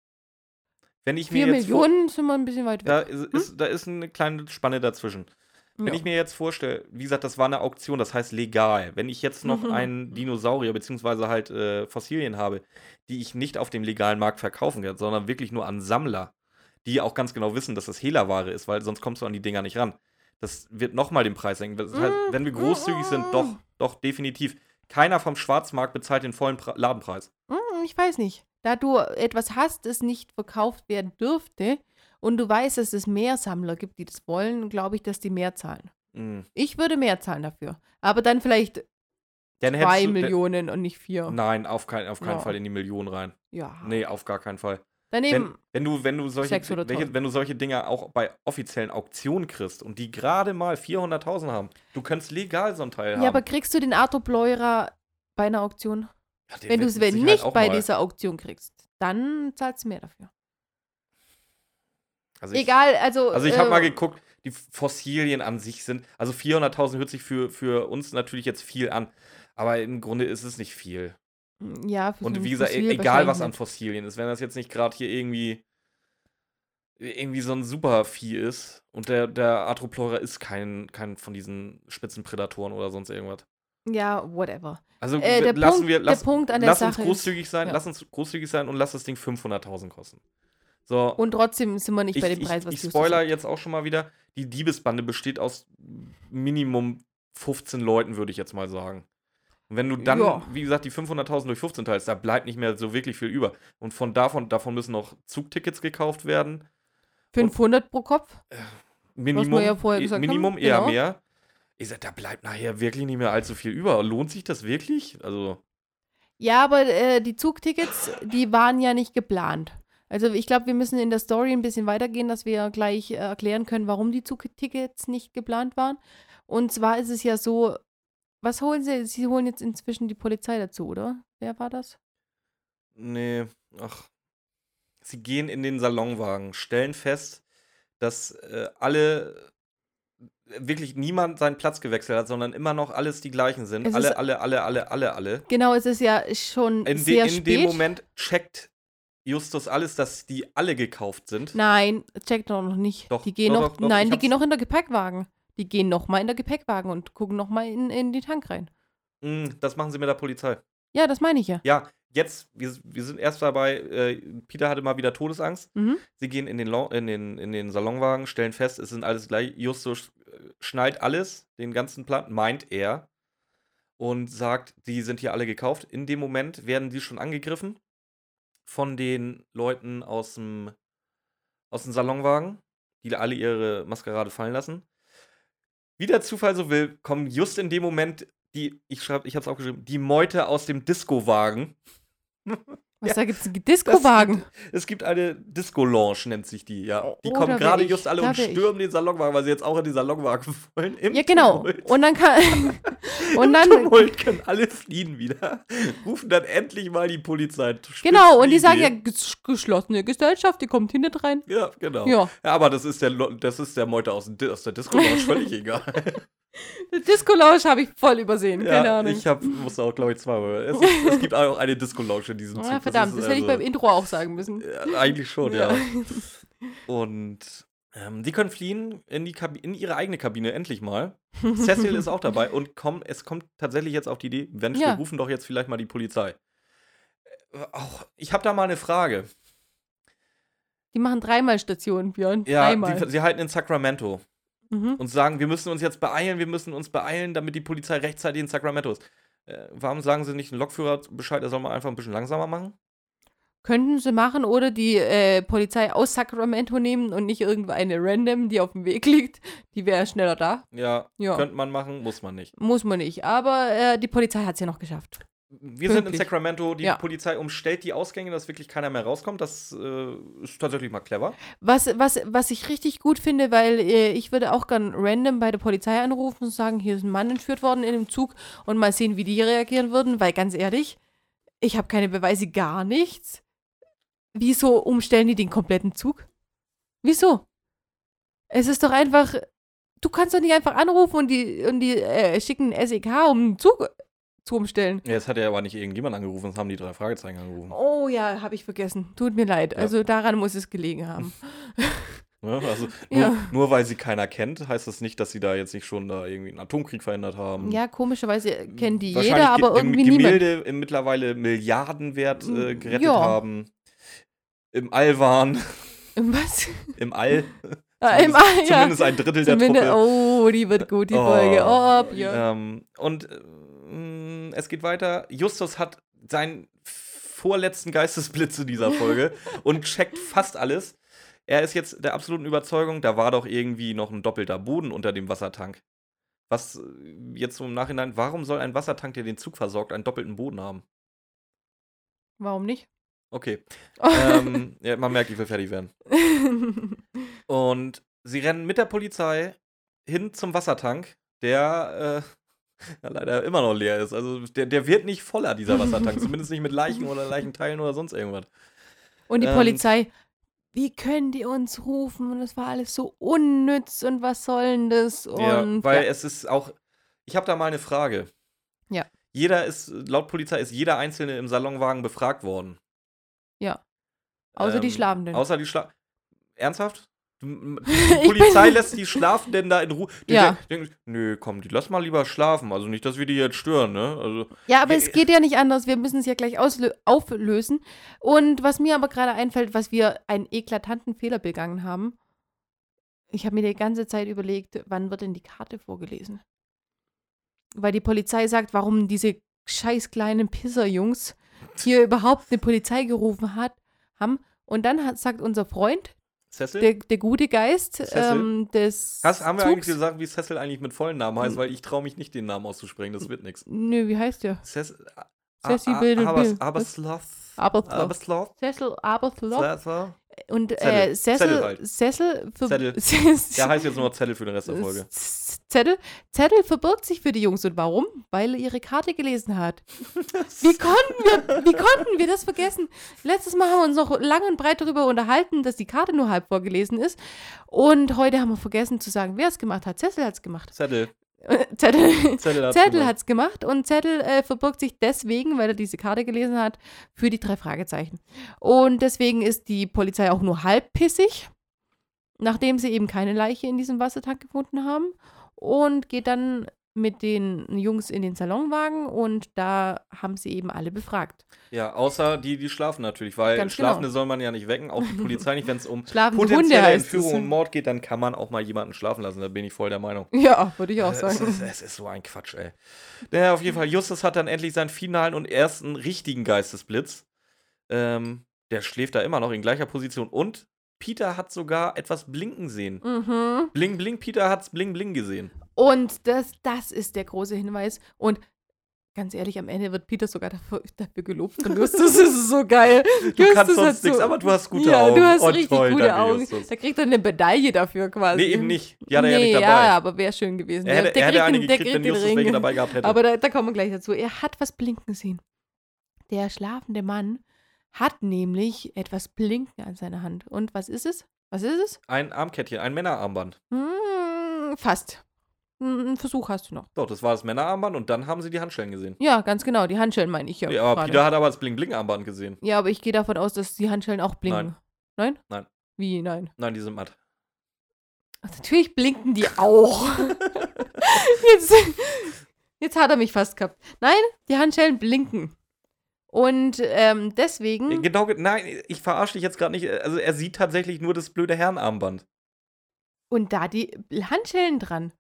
Wenn ich mir jetzt vor- Millionen sind wir ein bisschen weit da weg. ist, ist, da ist eine kleine Spanne dazwischen. Wenn Ja. ich mir jetzt vorstelle, wie gesagt, das war eine Auktion, das heißt legal. Wenn ich jetzt noch einen Dinosaurier beziehungsweise halt äh, Fossilien habe, die ich nicht auf dem legalen Markt verkaufen kann, sondern wirklich nur an Sammler, die auch ganz genau wissen, dass das Hehlerware ist, weil sonst kommst du an die Dinger nicht ran. Das wird nochmal den Preis senken. Das heißt, wenn wir großzügig sind, doch, doch, definitiv. Keiner vom Schwarzmarkt bezahlt den vollen Ladenpreis. Hm, ich weiß nicht. Da du etwas hast, das nicht verkauft werden dürfte und du weißt, dass es mehr Sammler gibt, die das wollen, glaube ich, dass die mehr zahlen. Mhm. Ich würde mehr zahlen dafür. Aber dann vielleicht Dann zwei du- Millionen und nicht vier. Nein, auf, kein, auf keinen Ja. Fall in die Millionen rein. Ja. Nee, auf gar keinen Fall. Daneben, Wenn, wenn, du, wenn, du solche, welche, wenn du solche Dinger auch bei offiziellen Auktionen kriegst und die gerade mal 400.000 haben, du könntest legal so ein Teil ja, haben. aber kriegst du den Arthur Pleura bei einer Auktion? Ja, Wenn du es nicht bei mal- dieser Auktion kriegst, dann zahlst du mehr dafür. Also ich, Egal, also. Also ich habe mal äh, geguckt, die Fossilien an sich sind, also 400.000 hört sich für, für uns natürlich jetzt viel an, aber im Grunde ist es nicht viel. Ja, für Und wie gesagt, e- Fossil egal was an. Fossilien ist, wenn das jetzt nicht gerade hier irgendwie irgendwie so ein Supervieh ist und der, der Arthropleura ist kein, kein von diesen Spitzenprädatoren oder sonst irgendwas. Ja, whatever. Also Äh, lassen Punkt- wir, lass, lass uns großzügig sein, ja. lass uns großzügig sein und lass das Ding 500.000 kosten. So, Und trotzdem sind wir nicht ich, bei dem Preis, ich, was ich spoiler jetzt auch schon mal wieder, die Diebesbande besteht aus Minimum 15 Leuten, würde ich jetzt mal sagen. Und wenn du dann, Ja. wie gesagt, die 500.000 durch 15 teilst, da bleibt nicht mehr so wirklich viel über. Und von davon, davon müssen noch Zugtickets gekauft werden. 500 pro Kopf? Minimum, ja gesagt Minimum haben, eher genau. mehr. Ich sag, da bleibt nachher wirklich nicht mehr allzu viel über. Lohnt sich das wirklich? Also, Ja, aber äh, die Zugtickets, die waren ja nicht geplant. Also ich glaube, wir müssen in der Story ein bisschen weitergehen, dass wir gleich äh, erklären können, warum die Zugtickets nicht geplant waren. Und zwar ist es ja so, was holen sie? Sie holen jetzt inzwischen die Polizei dazu, oder? Wer war das? nee, ach. Sie gehen in den Salonwagen, stellen fest, dass äh, alle, wirklich niemand seinen Platz gewechselt hat, sondern immer noch alles die gleichen sind. Alle, alle, alle, alle, alle, alle. Genau, es ist ja schon In, de, sehr in spät. dem Moment checkt Justus alles, dass die alle gekauft sind. Nein, checkt doch noch nicht. Doch, die gehen doch, noch, doch, doch, nein, die gehen noch in der Gepäckwagen. Die gehen noch mal in der Gepäckwagen und gucken noch mal in, in den Tank rein. Mm, Das machen sie mit der Polizei. Ja, das meine ich ja. Ja, jetzt, wir, wir sind erst dabei, äh, Peter hatte mal wieder Todesangst. Mhm. Sie gehen in den, in, den, in den Salonwagen, stellen fest, es sind alles gleich. Justus äh, schnallt alles, den ganzen Plan, meint er. Und sagt, die sind hier alle gekauft. In dem Moment werden die schon angegriffen von den Leuten aus dem, aus dem Salonwagen, die alle ihre Maskerade fallen lassen. Wie der Zufall so will, kommen just in dem Moment die, ich schreibe, ich habe es aufgeschrieben, die Meute aus dem Disco-Wagen. Was, Ja, da gibt es einen Disco-Wagen? Es gibt eine Disco-Lounge, nennt sich die, ja. Die Oh, kommen gerade just alle und stürmen den Salonwagen, weil sie jetzt auch in den Salonwagen wollen. Im Ja, genau. Tumult. Und dann kann. und Im dann. Tumult können alle fliehen wieder. Rufen dann endlich mal die Polizei. Genau, und die sagen ja, geschlossene Gesellschaft, die kommt hier nicht rein. Ja, genau. Ja. Ja, aber das ist der, das ist der Meute aus, aus der Disco-Lounge völlig egal. Disco-Lounge habe ich voll übersehen, keine ja, Ahnung. ich hab, musste auch, glaube ich, zweimal. Es, es gibt auch eine Disco-Lounge in diesem Zug. Ah, verdammt, das, ist hätte ich also- beim Intro auch sagen müssen. Ja, eigentlich schon, ja. Und ähm, die können fliehen in, die in ihre eigene Kabine, endlich mal. Cecil ist auch dabei und komm, es kommt tatsächlich jetzt auf die Idee, Mensch, Ja. wir rufen doch jetzt vielleicht mal die Polizei. Äh, auch, ich habe da mal eine Frage. Die machen dreimal Stationen, Björn. Ja, dreimal. die, sie halten in Sacramento mhm. und sagen, wir müssen uns jetzt beeilen, wir müssen uns beeilen, damit die Polizei rechtzeitig in Sacramento ist. Äh, warum sagen sie nicht einen Lokführer Bescheid, er soll mal einfach ein bisschen langsamer machen? Könnten sie machen oder die äh, Polizei aus Sacramento nehmen und nicht irgendeine random, die auf dem Weg liegt. Die wäre schneller da. Ja, Ja. könnte man machen, muss man nicht. Muss man nicht. Aber äh, die Polizei hat es ja noch geschafft. Wir sind in Pünktlich. Sacramento, die Ja. Polizei umstellt die Ausgänge, dass wirklich keiner mehr rauskommt. Das äh, ist tatsächlich mal clever. Was, was, was ich richtig gut finde, weil äh, ich würde auch gern random bei der Polizei anrufen und sagen, hier ist ein Mann entführt worden in dem Zug und mal sehen, wie die reagieren würden, weil ganz ehrlich, ich habe keine Beweise, gar nichts. Wieso umstellen die den kompletten Zug? Wieso? Es ist doch einfach, du kannst doch nicht einfach anrufen und die, und die äh, schicken SEK, um einen Zug zu umstellen. Ja, Jetzt hat ja aber nicht irgendjemand angerufen, es haben die drei Fragezeichen angerufen. Oh ja, habe ich vergessen. Tut mir leid. Ja. Also daran muss es gelegen haben. Ne? Also nur, Ja. nur weil sie keiner kennt, heißt das nicht, dass sie da jetzt nicht schon da irgendwie einen Atomkrieg verhindert haben. Ja, komischerweise kennt die jeder, aber im irgendwie niemand. Gemälde im mittlerweile Milliardenwert äh, Mm, gerettet ja. haben. Im All waren. Was? Im All. Ah, Im Zumindest- All, ja. Zumindest ein Drittel der Zumindest, Truppe. oh, die wird gut, die Oh, Folge. Oh, Björn. Ähm, und es geht weiter. Justus hat seinen vorletzten Geistesblitz in dieser Folge und checkt fast alles. Er ist jetzt der absoluten Überzeugung, da war doch irgendwie noch ein doppelter Boden unter dem Wassertank. Was äh, jetzt so im Nachhinein, warum soll ein Wassertank, der den Zug versorgt, einen doppelten Boden haben? Warum nicht? Okay. ähm, ja, man merkt, ich will fertig werden. Und sie rennen mit der Polizei hin zum Wassertank, der äh, ja, leider immer noch leer ist. Also der, der wird nicht voller, dieser Wassertank. Zumindest nicht mit Leichen oder Leichenteilen oder sonst irgendwas. und die Ähm, Polizei, wie können die uns rufen? Und das war alles so unnütz und was soll denn das? Und ja, weil ja. es ist auch. Ich habe da mal eine Frage. Ja. Jeder ist, laut Polizei ist jeder Einzelne im Salonwagen befragt worden. Ja. Außer die Ähm, Schlafenden. Außer die Schla Ernsthaft? Die Polizei lässt die Schlafenden da in Ruhe. Die Ja. denk- denken, nö, komm, die lass mal lieber schlafen. Also nicht, dass wir die jetzt stören, ne? Also, Ja, aber es geht ja nicht anders. Wir müssen es ja gleich auflösen. Und was mir aber gerade einfällt, was wir einen eklatanten Fehler begangen haben, ich habe mir die ganze Zeit überlegt, wann wird denn die Karte vorgelesen? Weil die Polizei sagt, warum diese scheiß kleinen Pisser-Jungs hier überhaupt eine Polizei gerufen hat, haben. Und dann hat, sagt unser Freund, Cecil? der, der gute Geist ähm, des Hast, haben wir Zugs, eigentlich gesagt, wie Cecil eigentlich mit vollen Namen heißt? Weil ich traue mich nicht, den Namen auszusprechen. Das wird nichts. Nö, wie heißt der? Cecil. Cecil Aber. Abersloth. Aberthloth. Abersloth. Cecil Aberthloth. Und Zettel. äh, Cecil, Zettel halt. Cecil, ver- Zettel. Der heißt jetzt nur Zettel für den Rest der Folge. Zettel, Zettel verbirgt sich für die Jungs. Und warum? Weil er ihre Karte gelesen hat. Wie konnten wir, wie konnten wir das vergessen? Letztes Mal haben wir uns noch lang und breit darüber unterhalten, dass die Karte nur halb vorgelesen ist. Und heute haben wir vergessen zu sagen, wer es gemacht hat. Cecil hat es gemacht. Zettel. Zettel. Zettel hat's Zettel gemacht. hat es gemacht und Zettel äh, verbirgt sich deswegen, weil er diese Karte gelesen hat, für die drei Fragezeichen. Und deswegen ist die Polizei auch nur halb pissig, nachdem sie eben keine Leiche in diesem Wassertank gefunden haben. Und geht dann mit den Jungs in den Salonwagen und da haben sie eben alle befragt. Ja, außer die, die schlafen natürlich, weil Ganz Schlafende genau. soll man ja nicht wecken, auch die Polizei nicht, wenn es um Schlafende potenzielle Entführung es. und Mord geht, dann kann man auch mal jemanden schlafen lassen, da bin ich voll der Meinung. Ja, würde ich auch Es sagen. ist, es ist so ein Quatsch, ey. Naja, auf jeden Fall, Justus hat dann endlich seinen finalen und ersten richtigen Geistesblitz. Ähm, der schläft da immer noch in gleicher Position und Peter hat sogar etwas blinken sehen. Mhm. Bling, bling, Peter hat's bling, bling gesehen. Und das, das ist der große Hinweis. Und ganz ehrlich, am Ende wird Peter sogar dafür, dafür gelobt. Und Justus ist so geil. Du kannst Justus hat sonst nichts, aber du hast gute ja, Augen. du hast Oh, richtig toll, gute Augen. Justus. Da kriegt er eine Medaille dafür quasi. Nee, eben nicht. Die hat er ja nee, nicht dabei. Ja, aber wäre schön gewesen. er hätte, der er hätte kriegt eine den- der gekriegt, wenn Ring. dabei gehabt hätte. Aber da, da kommen wir gleich dazu. Er hat was blinken sehen. Der schlafende Mann hat nämlich etwas blinken an seiner Hand. Und was ist es? Was ist es? ein Armkettchen, ein Männerarmband. Hm, fast. Einen Versuch hast du noch. Doch, das war das Männerarmband und dann haben sie die Handschellen gesehen. Ja, ganz genau. Die Handschellen meine ich ja. Ja, aber gerade. Peter hat aber das Bling-Bling-Armband gesehen. Ja, aber ich gehe davon aus, dass die Handschellen auch blinken. Nein? Nein. Wie, nein? Nein, die sind matt. Ach, natürlich blinken die auch. jetzt, jetzt hat er mich fast gehabt. Nein, die Handschellen blinken. Und ähm, deswegen. Genau, ge- nein, ich verarsche dich jetzt gerade nicht. Also er sieht tatsächlich nur das blöde Herrenarmband. Und da die Handschellen dran.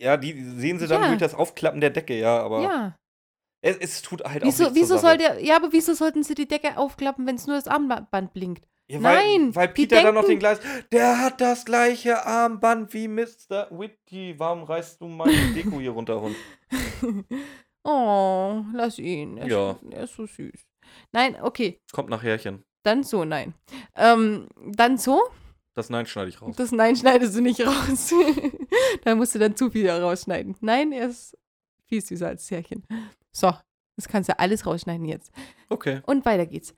Ja, die sehen sie dann Ja. durch das Aufklappen der Decke, ja, aber ja. es, es tut halt auch Wieso, nichts wieso soll der. Ja, aber wieso sollten sie die Decke aufklappen, wenn es nur das Armband blinkt? Ja, weil, Nein, Weil Peter dann noch denken- den Gleis. Der hat das gleiche Armband wie Mr. Whitty. Warum reißt du meine Deko hier runter, Hund? oh, lass ihn. Er, Ja. ist, er ist so süß. Nein, okay. Kommt nachherchen. Dann so, nein. Ähm, dann so. Das Nein schneide ich raus. Das Nein schneidest du nicht raus. da musst du dann zu viel rausschneiden. Nein, er ist viel süßer als das Härchen. So, das kannst du alles rausschneiden jetzt. Okay. Und weiter geht's.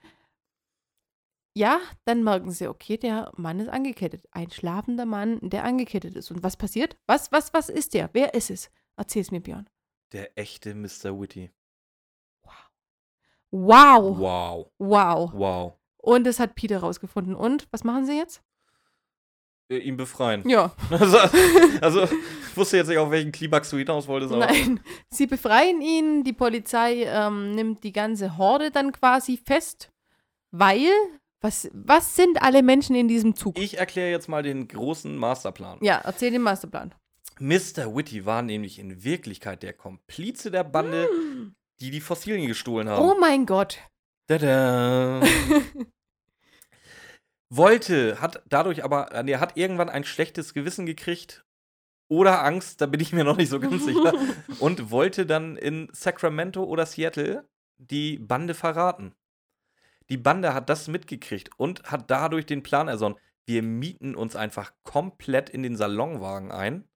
Ja, dann merken sie, okay, der Mann ist angekettet. Ein schlafender Mann, der angekettet ist. Und was passiert? Was, was, was ist der? Wer ist es? Erzähl's mir, Björn. Der echte Mr. Whitty. Wow. Wow. Wow. Wow. Und das hat Peter rausgefunden. Und was machen sie jetzt? Äh, ihn befreien. Ja. Also, also, ich wusste jetzt nicht, auf welchen Klimax du hinaus wolltest, aber. Nein, sie befreien ihn. Die Polizei ähm, nimmt die ganze Horde dann quasi fest, weil, was, was sind alle Menschen in diesem Zug? Ich erkläre jetzt mal den großen Masterplan. ja, erzähl den Masterplan. Mr. Whitty war nämlich in Wirklichkeit der Komplize der Bande, die die Fossilien gestohlen haben. Oh mein Gott. Tada. Wollte, hat dadurch aber, äh, er hat irgendwann ein schlechtes Gewissen gekriegt oder Angst, da bin ich mir noch nicht so ganz sicher, und wollte dann in Sacramento oder Seattle die Bande verraten. Die Bande hat das mitgekriegt und hat dadurch den Plan ersonnen. Wir mieten uns einfach komplett in den Salonwagen ein,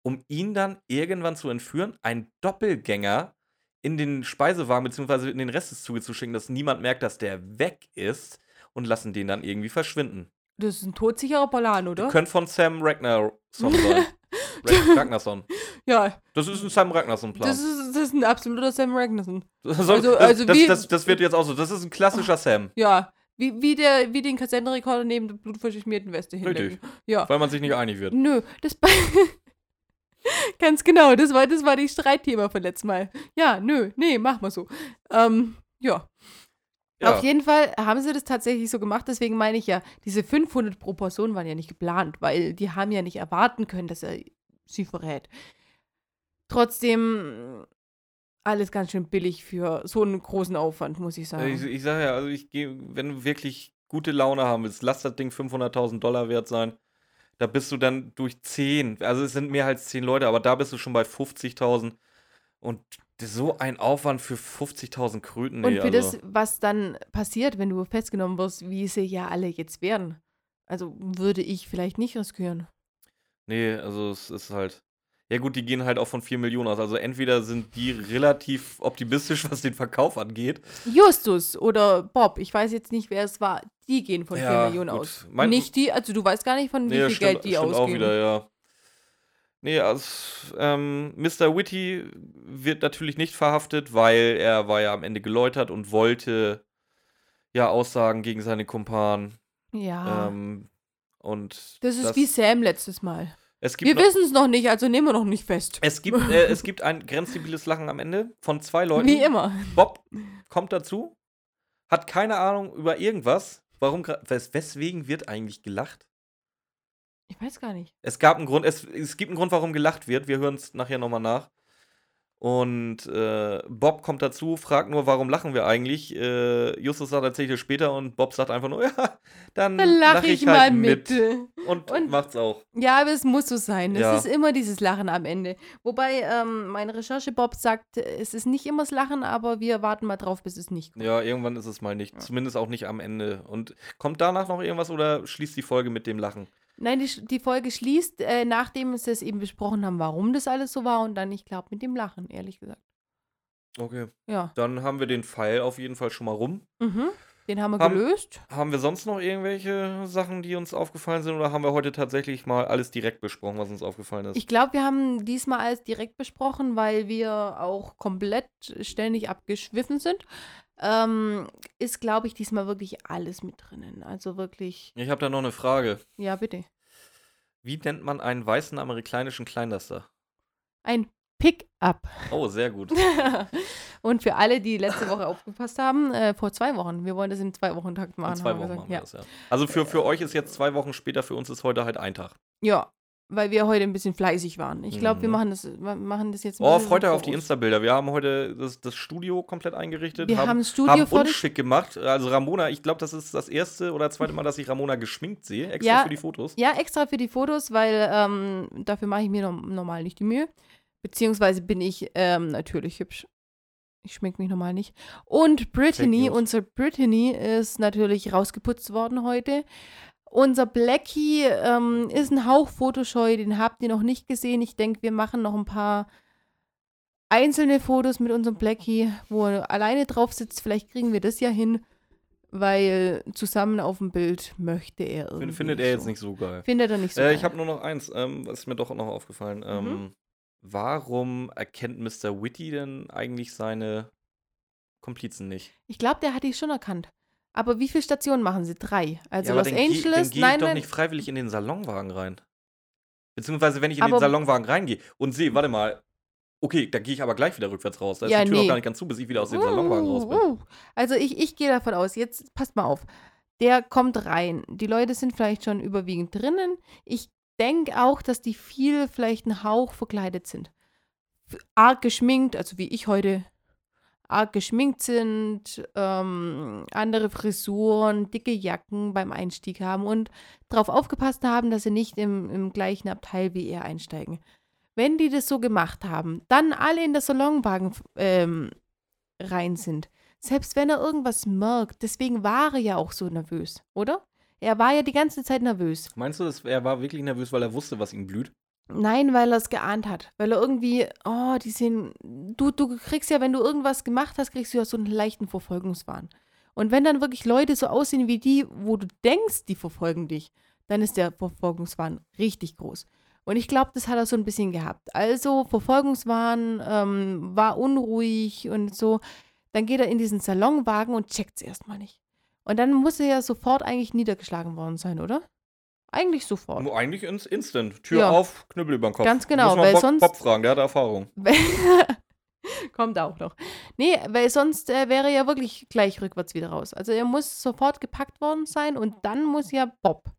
um ihn dann irgendwann zu entführen, einen Doppelgänger in den Speisewagen bzw. in den Rest des Zuges zu schicken, dass niemand merkt, dass der weg ist und lassen den dann irgendwie verschwinden. Das ist ein todsicherer Plan, oder? Könnte von Sam Ragnarsson sein. Rag Ragnarsson. Ja, Das ist ein Sam Ragnarsson-Plan. das ist, das ist ein absoluter Sam Ragnarsson. Das, also- das, also das, wie- das, das wird jetzt auch so. Das ist ein klassischer Sam. Ja, wie, wie, der, wie den Kassettenrekorder neben der blutverschmierten Weste hinlegen. Ja. Weil man sich nicht einig wird. Nö, das Ganz genau, das war, das war die Streitthema von letztem Mal. Ja, nö, nee, mach mal so. Ähm, ja. Ja. Auf jeden Fall haben sie das tatsächlich so gemacht, deswegen meine ich ja, diese 500 pro Person waren ja nicht geplant, weil die haben ja nicht erwarten können, dass er sie verrät. Trotzdem alles ganz schön billig für so einen großen Aufwand, muss ich sagen. Ich, ich sage ja, also ich gehe, wenn du wirklich gute Laune haben willst, lass das Ding 500.000 Dollar wert sein. Da bist du dann durch 10, also es sind mehr als 10 Leute, aber da bist du schon bei 50.000. Und so ein Aufwand für 50.000 Kröten. Nee, Und für also. das, was dann passiert, wenn du festgenommen wirst, wie sie ja alle jetzt werden. Also würde ich vielleicht nicht riskieren. Nee, also es ist halt. Ja, gut, die gehen halt auch von 4 Millionen aus. Also entweder sind die relativ optimistisch, was den Verkauf angeht. Justus oder Bob, ich weiß jetzt nicht, wer es war, die gehen von 4 Ja, Millionen gut. aus. Mein- nicht die, also du weißt gar nicht, von wie Nee, viel das stimmt, Geld die stimmt ausgeben. auch wieder, ja. Nee, also ähm, Mr. Witty wird natürlich nicht verhaftet, weil er war ja am Ende geläutert und wollte ja Aussagen gegen seine Kumpanen. Ja, Ähm, und das ist wie Sam letztes Mal. Wir wissen es noch nicht, also nehmen wir noch nicht fest. es gibt äh, es gibt ein grenzdebiles Lachen am Ende von zwei Leuten. Wie immer. Bob kommt dazu, hat keine Ahnung über irgendwas. Warum wes weswegen wird eigentlich gelacht? Ich weiß gar nicht. Es gab einen Grund, es, es gibt einen Grund, warum gelacht wird. Wir hören es nachher nochmal nach. Und äh, Bob kommt dazu, fragt nur, warum lachen wir eigentlich? Äh, Justus sagt, erzähl ich dir später und Bob sagt einfach nur, ja, dann, Dann lache lach ich, ich, mal halt mit. mit. Und, Und- macht's auch. Ja, aber es muss so sein. Es Ja. ist immer dieses Lachen am Ende. Wobei ähm, meine Recherche Bob sagt, es ist nicht immer das Lachen, aber wir warten mal drauf, bis es nicht kommt. Ja, irgendwann ist es mal nicht. Zumindest auch nicht am Ende. Und kommt danach noch irgendwas oder schließt die Folge mit dem Lachen? Nein, die, die Folge schließt, äh, nachdem sie es eben besprochen haben, warum das alles so war und dann, ich glaube, mit dem Lachen, ehrlich gesagt. Okay. Ja. Dann haben wir den Pfeil auf jeden Fall schon mal rum. Mhm. Den haben wir Haben- gelöst. Haben wir sonst noch irgendwelche Sachen, die uns aufgefallen sind, oder haben wir heute tatsächlich mal alles direkt besprochen, was uns aufgefallen ist? Ich glaube, wir haben diesmal alles direkt besprochen, weil wir auch komplett ständig abgeschwiffen sind. Ähm, ist, glaube ich, diesmal wirklich alles mit drinnen. Also wirklich, Ich habe da noch eine Frage. ja, bitte. Wie nennt man einen weißen amerikanischen Kleinlaster? Ein Pick-up. Oh, sehr gut. Und für alle, die letzte Woche aufgepasst haben, äh, vor zwei Wochen. Wir wollen das in zwei Wochen Takt machen. In zwei Wochen gesagt. machen wir ja. das, ja. Also für, für euch ist jetzt zwei Wochen später, für uns ist heute halt ein Tag. ja, weil wir heute ein bisschen fleißig waren. Ich glaube, wir Mhm. machen das, wir machen das jetzt ein Oh, freut euch auf die. Insta-Bilder. Wir haben heute das, das Studio komplett eingerichtet. Wir haben das Studio haben uns schick gemacht. Also Ramona, ich glaube, das ist das erste oder zweite Mal, dass ich Ramona geschminkt sehe, extra Ja. für die Fotos. Ja, extra für die Fotos, weil ähm, dafür mache ich mir norm- normal nicht die Mühe. Beziehungsweise bin ich ähm, natürlich hübsch. Ich schmink mich normal nicht. Und Brittany, unsere Brittany ist natürlich rausgeputzt worden heute. Unser Blackie ähm, ist ein Hauch fotoscheu, den habt ihr noch nicht gesehen. Ich denke, wir machen noch ein paar einzelne Fotos mit unserem Blackie, wo er alleine drauf sitzt. Vielleicht kriegen wir das ja hin, weil zusammen auf dem Bild möchte er irgendwie. Findet er jetzt so. nicht so geil. Findet er nicht so. Äh, geil. ich habe nur noch eins, ähm, was ist mir doch noch aufgefallen. Ähm, warum erkennt Mr. Witty denn eigentlich seine Komplizen nicht? Ich glaube, der hat die schon erkannt. Aber wie viele Stationen machen sie? Drei. Also ja, Los dann geh- dann Angeles, gehe nein, ich doch nicht freiwillig in den Salonwagen rein. Beziehungsweise, wenn ich in den Aber- Salonwagen reingehe und sehe, warte mal, okay, da gehe ich aber gleich wieder rückwärts raus. Da ist Ja, die Tür nee. noch gar nicht ganz zu, bis ich wieder aus dem Salonwagen raus bin. Uh, uh. Also ich, ich gehe davon aus, jetzt passt mal auf. Der kommt rein. Die Leute sind vielleicht schon überwiegend drinnen. Ich denke auch, dass die viel vielleicht einen Hauch verkleidet sind. Arg geschminkt, also wie ich heute arg geschminkt sind, ähm, andere Frisuren, dicke Jacken beim Einstieg haben und darauf aufgepasst haben, dass sie nicht im, im gleichen Abteil wie er einsteigen. Wenn die das so gemacht haben, dann alle in der Salonwagen ähm, rein sind, selbst wenn er irgendwas merkt, deswegen war er ja auch so nervös, oder? Er war ja die ganze Zeit nervös. Meinst du, dass er war wirklich nervös, weil er wusste, was ihm blüht? Nein, weil er es geahnt hat. Weil er irgendwie, oh, die sind, du, du kriegst ja, wenn du irgendwas gemacht hast, kriegst du ja so einen leichten Verfolgungswahn. Und wenn dann wirklich Leute so aussehen wie die, wo du denkst, die verfolgen dich, dann ist der Verfolgungswahn richtig groß. Und ich glaube, das hat er so ein bisschen gehabt. Also Verfolgungswahn, ähm, war unruhig und so. Dann geht er in diesen Salonwagen und checkt es erstmal nicht. Und dann muss er ja sofort eigentlich niedergeschlagen worden sein, oder? Eigentlich sofort. Nur eigentlich ins Instant. Tür Ja. auf, Knüppel über den Kopf. Ganz genau, Muss man weil Bob, sonst- Bob fragen, der hat Erfahrung. Kommt auch noch. Nee, weil sonst äh, wäre er ja wirklich gleich rückwärts wieder raus. Also er muss sofort gepackt worden sein und dann muss ja Bob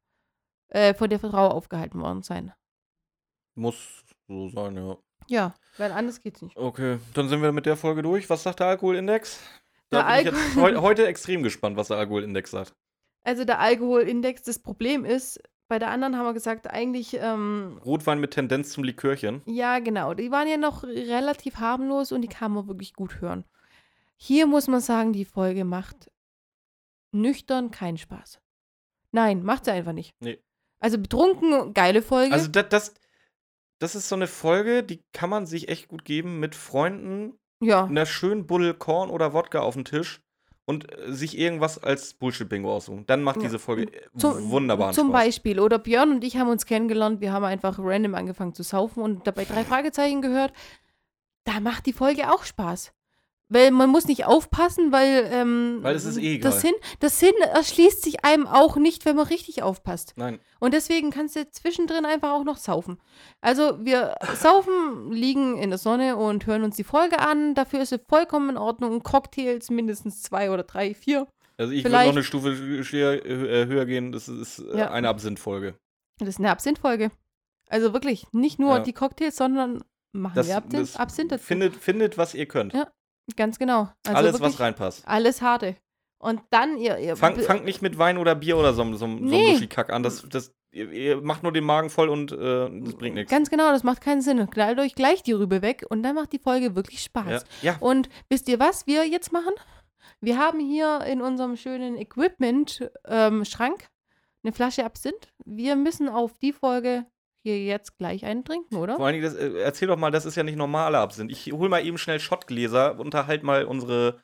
äh, von der Frau aufgehalten worden sein. Muss so sein, ja. Ja, weil anders geht's nicht. Okay, dann sind wir mit der Folge durch. Was sagt der Alkoholindex? Der Da bin ich Alko- jetzt heu heute extrem gespannt, was der Alkoholindex sagt. Also der Alkoholindex, das Problem ist, bei der anderen haben wir gesagt, eigentlich, ähm, Rotwein mit Tendenz zum Likörchen. ja genau, die waren ja noch relativ harmlos und die kann man wirklich gut hören. Hier muss man sagen, die Folge macht nüchtern keinen Spaß. Nein, macht sie einfach nicht. Nee. Also betrunken, geile Folge. Also das, das, das ist so eine Folge, die kann man sich echt gut geben mit Freunden, ja. einer schönen Buddel Korn oder Wodka auf den Tisch und äh, sich irgendwas als Bullshit-Bingo aussuchen. Dann macht diese Folge äh, Zum, wunderbaren zum Spaß. Beispiel. Oder Björn und ich haben uns kennengelernt, wir haben einfach random angefangen zu saufen und dabei drei Fragezeichen gehört. Da macht die Folge auch Spaß. Weil man muss nicht aufpassen, weil, ähm, Weil es ist eh egal. das Sinn, das Sinn erschließt sich einem auch nicht, wenn man richtig aufpasst. Nein, Und deswegen kannst du zwischendrin einfach auch noch saufen. Also wir saufen, liegen in der Sonne und hören uns die Folge an. Dafür ist es vollkommen in Ordnung. Cocktails mindestens zwei oder drei, vier. also ich würde Vielleicht- noch eine Stufe höher, äh, höher gehen. Das ist äh, Ja. eine Absinth-Folge. Das ist eine Absinth-Folge. Also wirklich, nicht nur Ja. die Cocktails, sondern machen Das, wir Absinth, das Absinth dazu. findet, findet, was ihr könnt. Ja, Ganz genau. Also Alles, was reinpasst. Alles harte. Und dann ihr. ihr Fang, fangt nicht mit Wein oder Bier oder so, so, so Nee. einem Luschi-Kack an. Das, das, ihr, ihr macht nur den Magen voll und äh, das bringt nichts. Ganz genau, das macht keinen Sinn. Knallt euch gleich die Rübe weg und dann macht die Folge wirklich Spaß. Ja, ja. Und wisst ihr, was wir jetzt machen? Wir haben hier in unserem schönen Equipment-Schrank eine Flasche Absinth. Wir müssen auf die Folge hier jetzt gleich einen trinken, oder? Vor allen Dingen, das, äh, erzähl doch mal, das ist ja nicht normaler Absinth. Ich hol mal eben schnell Schottgläser, unterhalt mal unsere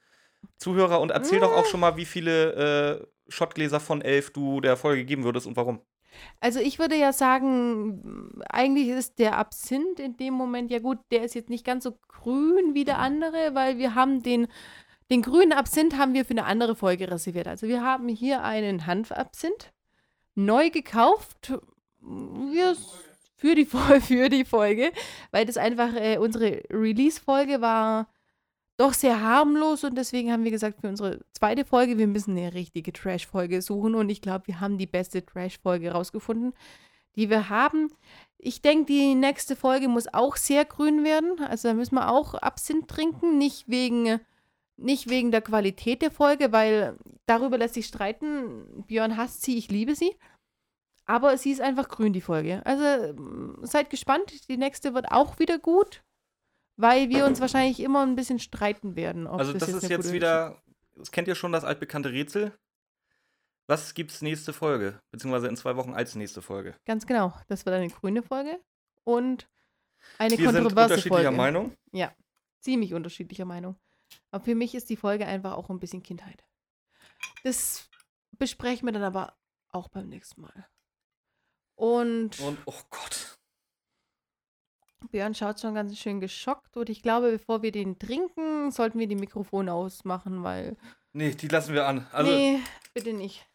Zuhörer und erzähl doch auch schon mal, wie viele äh, Schottgläser von elf du der Folge geben würdest und warum. Also ich würde ja sagen, eigentlich ist der Absinth in dem Moment, ja gut, der ist jetzt nicht ganz so grün wie der andere, weil wir haben den, den grünen Absinth haben wir für eine andere Folge reserviert. Also wir haben hier einen Hanfabsinth, neu gekauft, wir, für, die, für die Folge, weil das einfach, äh, unsere Release-Folge war doch sehr harmlos und deswegen haben wir gesagt, für unsere zweite Folge, wir müssen eine richtige Trash-Folge suchen und ich glaube, wir haben die beste Trash-Folge rausgefunden, die wir haben. Ich denke, die nächste Folge muss auch sehr grün werden, also da müssen wir auch Absinth trinken, nicht wegen, nicht wegen der Qualität der Folge, weil darüber lässt sich streiten. Björn hasst sie, ich liebe sie. Aber sie ist einfach grün, die Folge. Also ähm, seid gespannt, die nächste wird auch wieder gut, weil wir uns wahrscheinlich immer ein bisschen streiten werden. also, das, ist eine jetzt gute- wieder, das kennt ihr schon, das altbekannte Rätsel. Was gibt's nächste Folge? Beziehungsweise in zwei Wochen als nächste Folge. Ganz genau. Das wird eine grüne Folge und eine Wir sind kontroverse unterschiedlicher Folge. Meinung. Ziemlich unterschiedlicher Meinung. Aber für mich ist die Folge einfach auch ein bisschen Kindheit. Das besprechen wir dann aber auch beim nächsten Mal. Und, Und, oh Gott. Björn schaut schon ganz schön geschockt. Und ich glaube, bevor wir den trinken, sollten wir die Mikrofone ausmachen, weil. Nee, die lassen wir an. Also, nee, bitte nicht.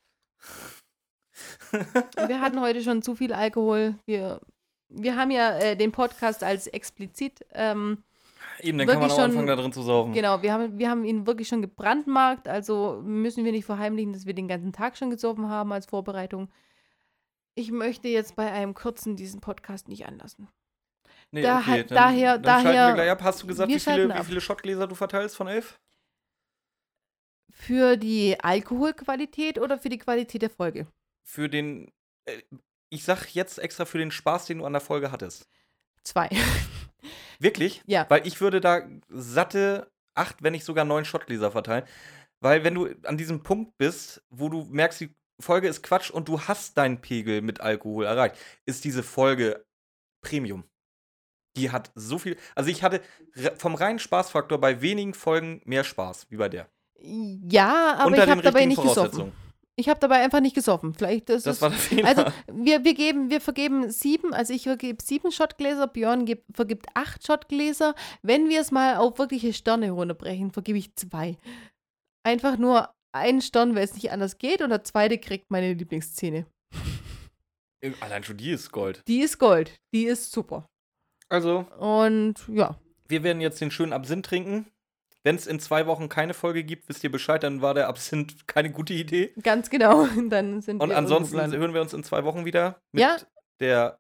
Wir hatten heute schon zu viel Alkohol. Wir, wir haben ja äh, den Podcast als explizit. Ähm, eben, dann kann man auch schon- anfangen, da drin zu saufen. Genau, wir haben, wir haben ihn wirklich schon gebrandmarkt, also müssen wir nicht verheimlichen, dass wir den ganzen Tag schon gesoffen haben als Vorbereitung. Ich möchte jetzt bei einem kurzen diesen Podcast nicht anlassen. Nee, Da- okay, dann, daher- dann daher- wir gleich ab. Hast du gesagt, wie viele, wie viele Schottgläser du verteilst von elf? Für die Alkoholqualität oder für die Qualität der Folge? Für den, äh, ich sag jetzt extra für den Spaß, den du an der Folge hattest. Zwei. Wirklich? Ja. Weil ich würde da satte acht, wenn nicht sogar neun Schottgläser verteilen. Weil wenn du an diesem Punkt bist, wo du merkst, die Folge ist Quatsch und du hast deinen Pegel mit Alkohol erreicht, ist diese Folge Premium. Die hat so viel. Also ich hatte vom reinen Spaßfaktor bei wenigen Folgen mehr Spaß wie bei der. Ja, aber Unter ich habe dabei nicht gesoffen. Ich habe dabei einfach nicht gesoffen. Vielleicht ist Das es war der Fehler. Also wir, wir geben, wir vergeben sieben, also ich vergebe sieben Shotgläser, Björn gibt, vergibt acht Shotgläser. Wenn wir es mal auf wirkliche Sterne runterbrechen, vergebe ich zwei. Einfach nur einen Stern, weil es nicht anders geht, und der zweite kriegt meine Lieblingsszene. Allein schon die ist Gold. Die ist Gold, die ist super. Also, Und ja, wir werden jetzt den schönen Absinth trinken. Wenn es in zwei Wochen keine Folge gibt, wisst ihr Bescheid, dann war der Absinth keine gute Idee. ganz genau. Dann sind Und wir ansonsten hören wir uns in zwei Wochen wieder mit Ja. der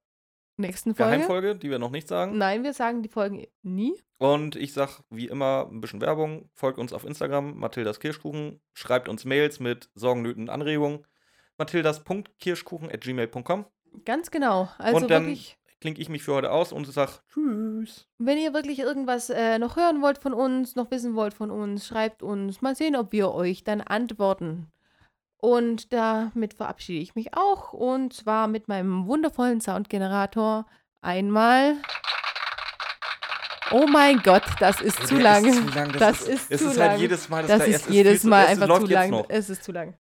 nächsten Folge. Geheimfolge, die wir noch nicht sagen. Nein, wir sagen die Folgen nie. Und ich sag wie immer ein bisschen Werbung. Folgt uns auf Instagram, Mathildas Kirschkuchen. Schreibt uns Mails mit Sorgen, Nöten Anregungen. Mathildas.kirschkuchen.gmail.com. Ganz genau. Also und dann wirklich, klinke ich mich für heute aus und sag Tschüss. wenn ihr wirklich irgendwas äh, noch hören wollt von uns, noch wissen wollt von uns, schreibt uns. Mal sehen, ob wir euch dann antworten. Und damit verabschiede ich mich auch. Und zwar mit meinem wundervollen Soundgenerator. Einmal. Oh mein Gott, das ist zu lang. Ist zu lang. Das ist, ist es zu ist lang. Halt jedes Mal, Das da ist jedes Mal einfach zu lang. Es ist zu lang.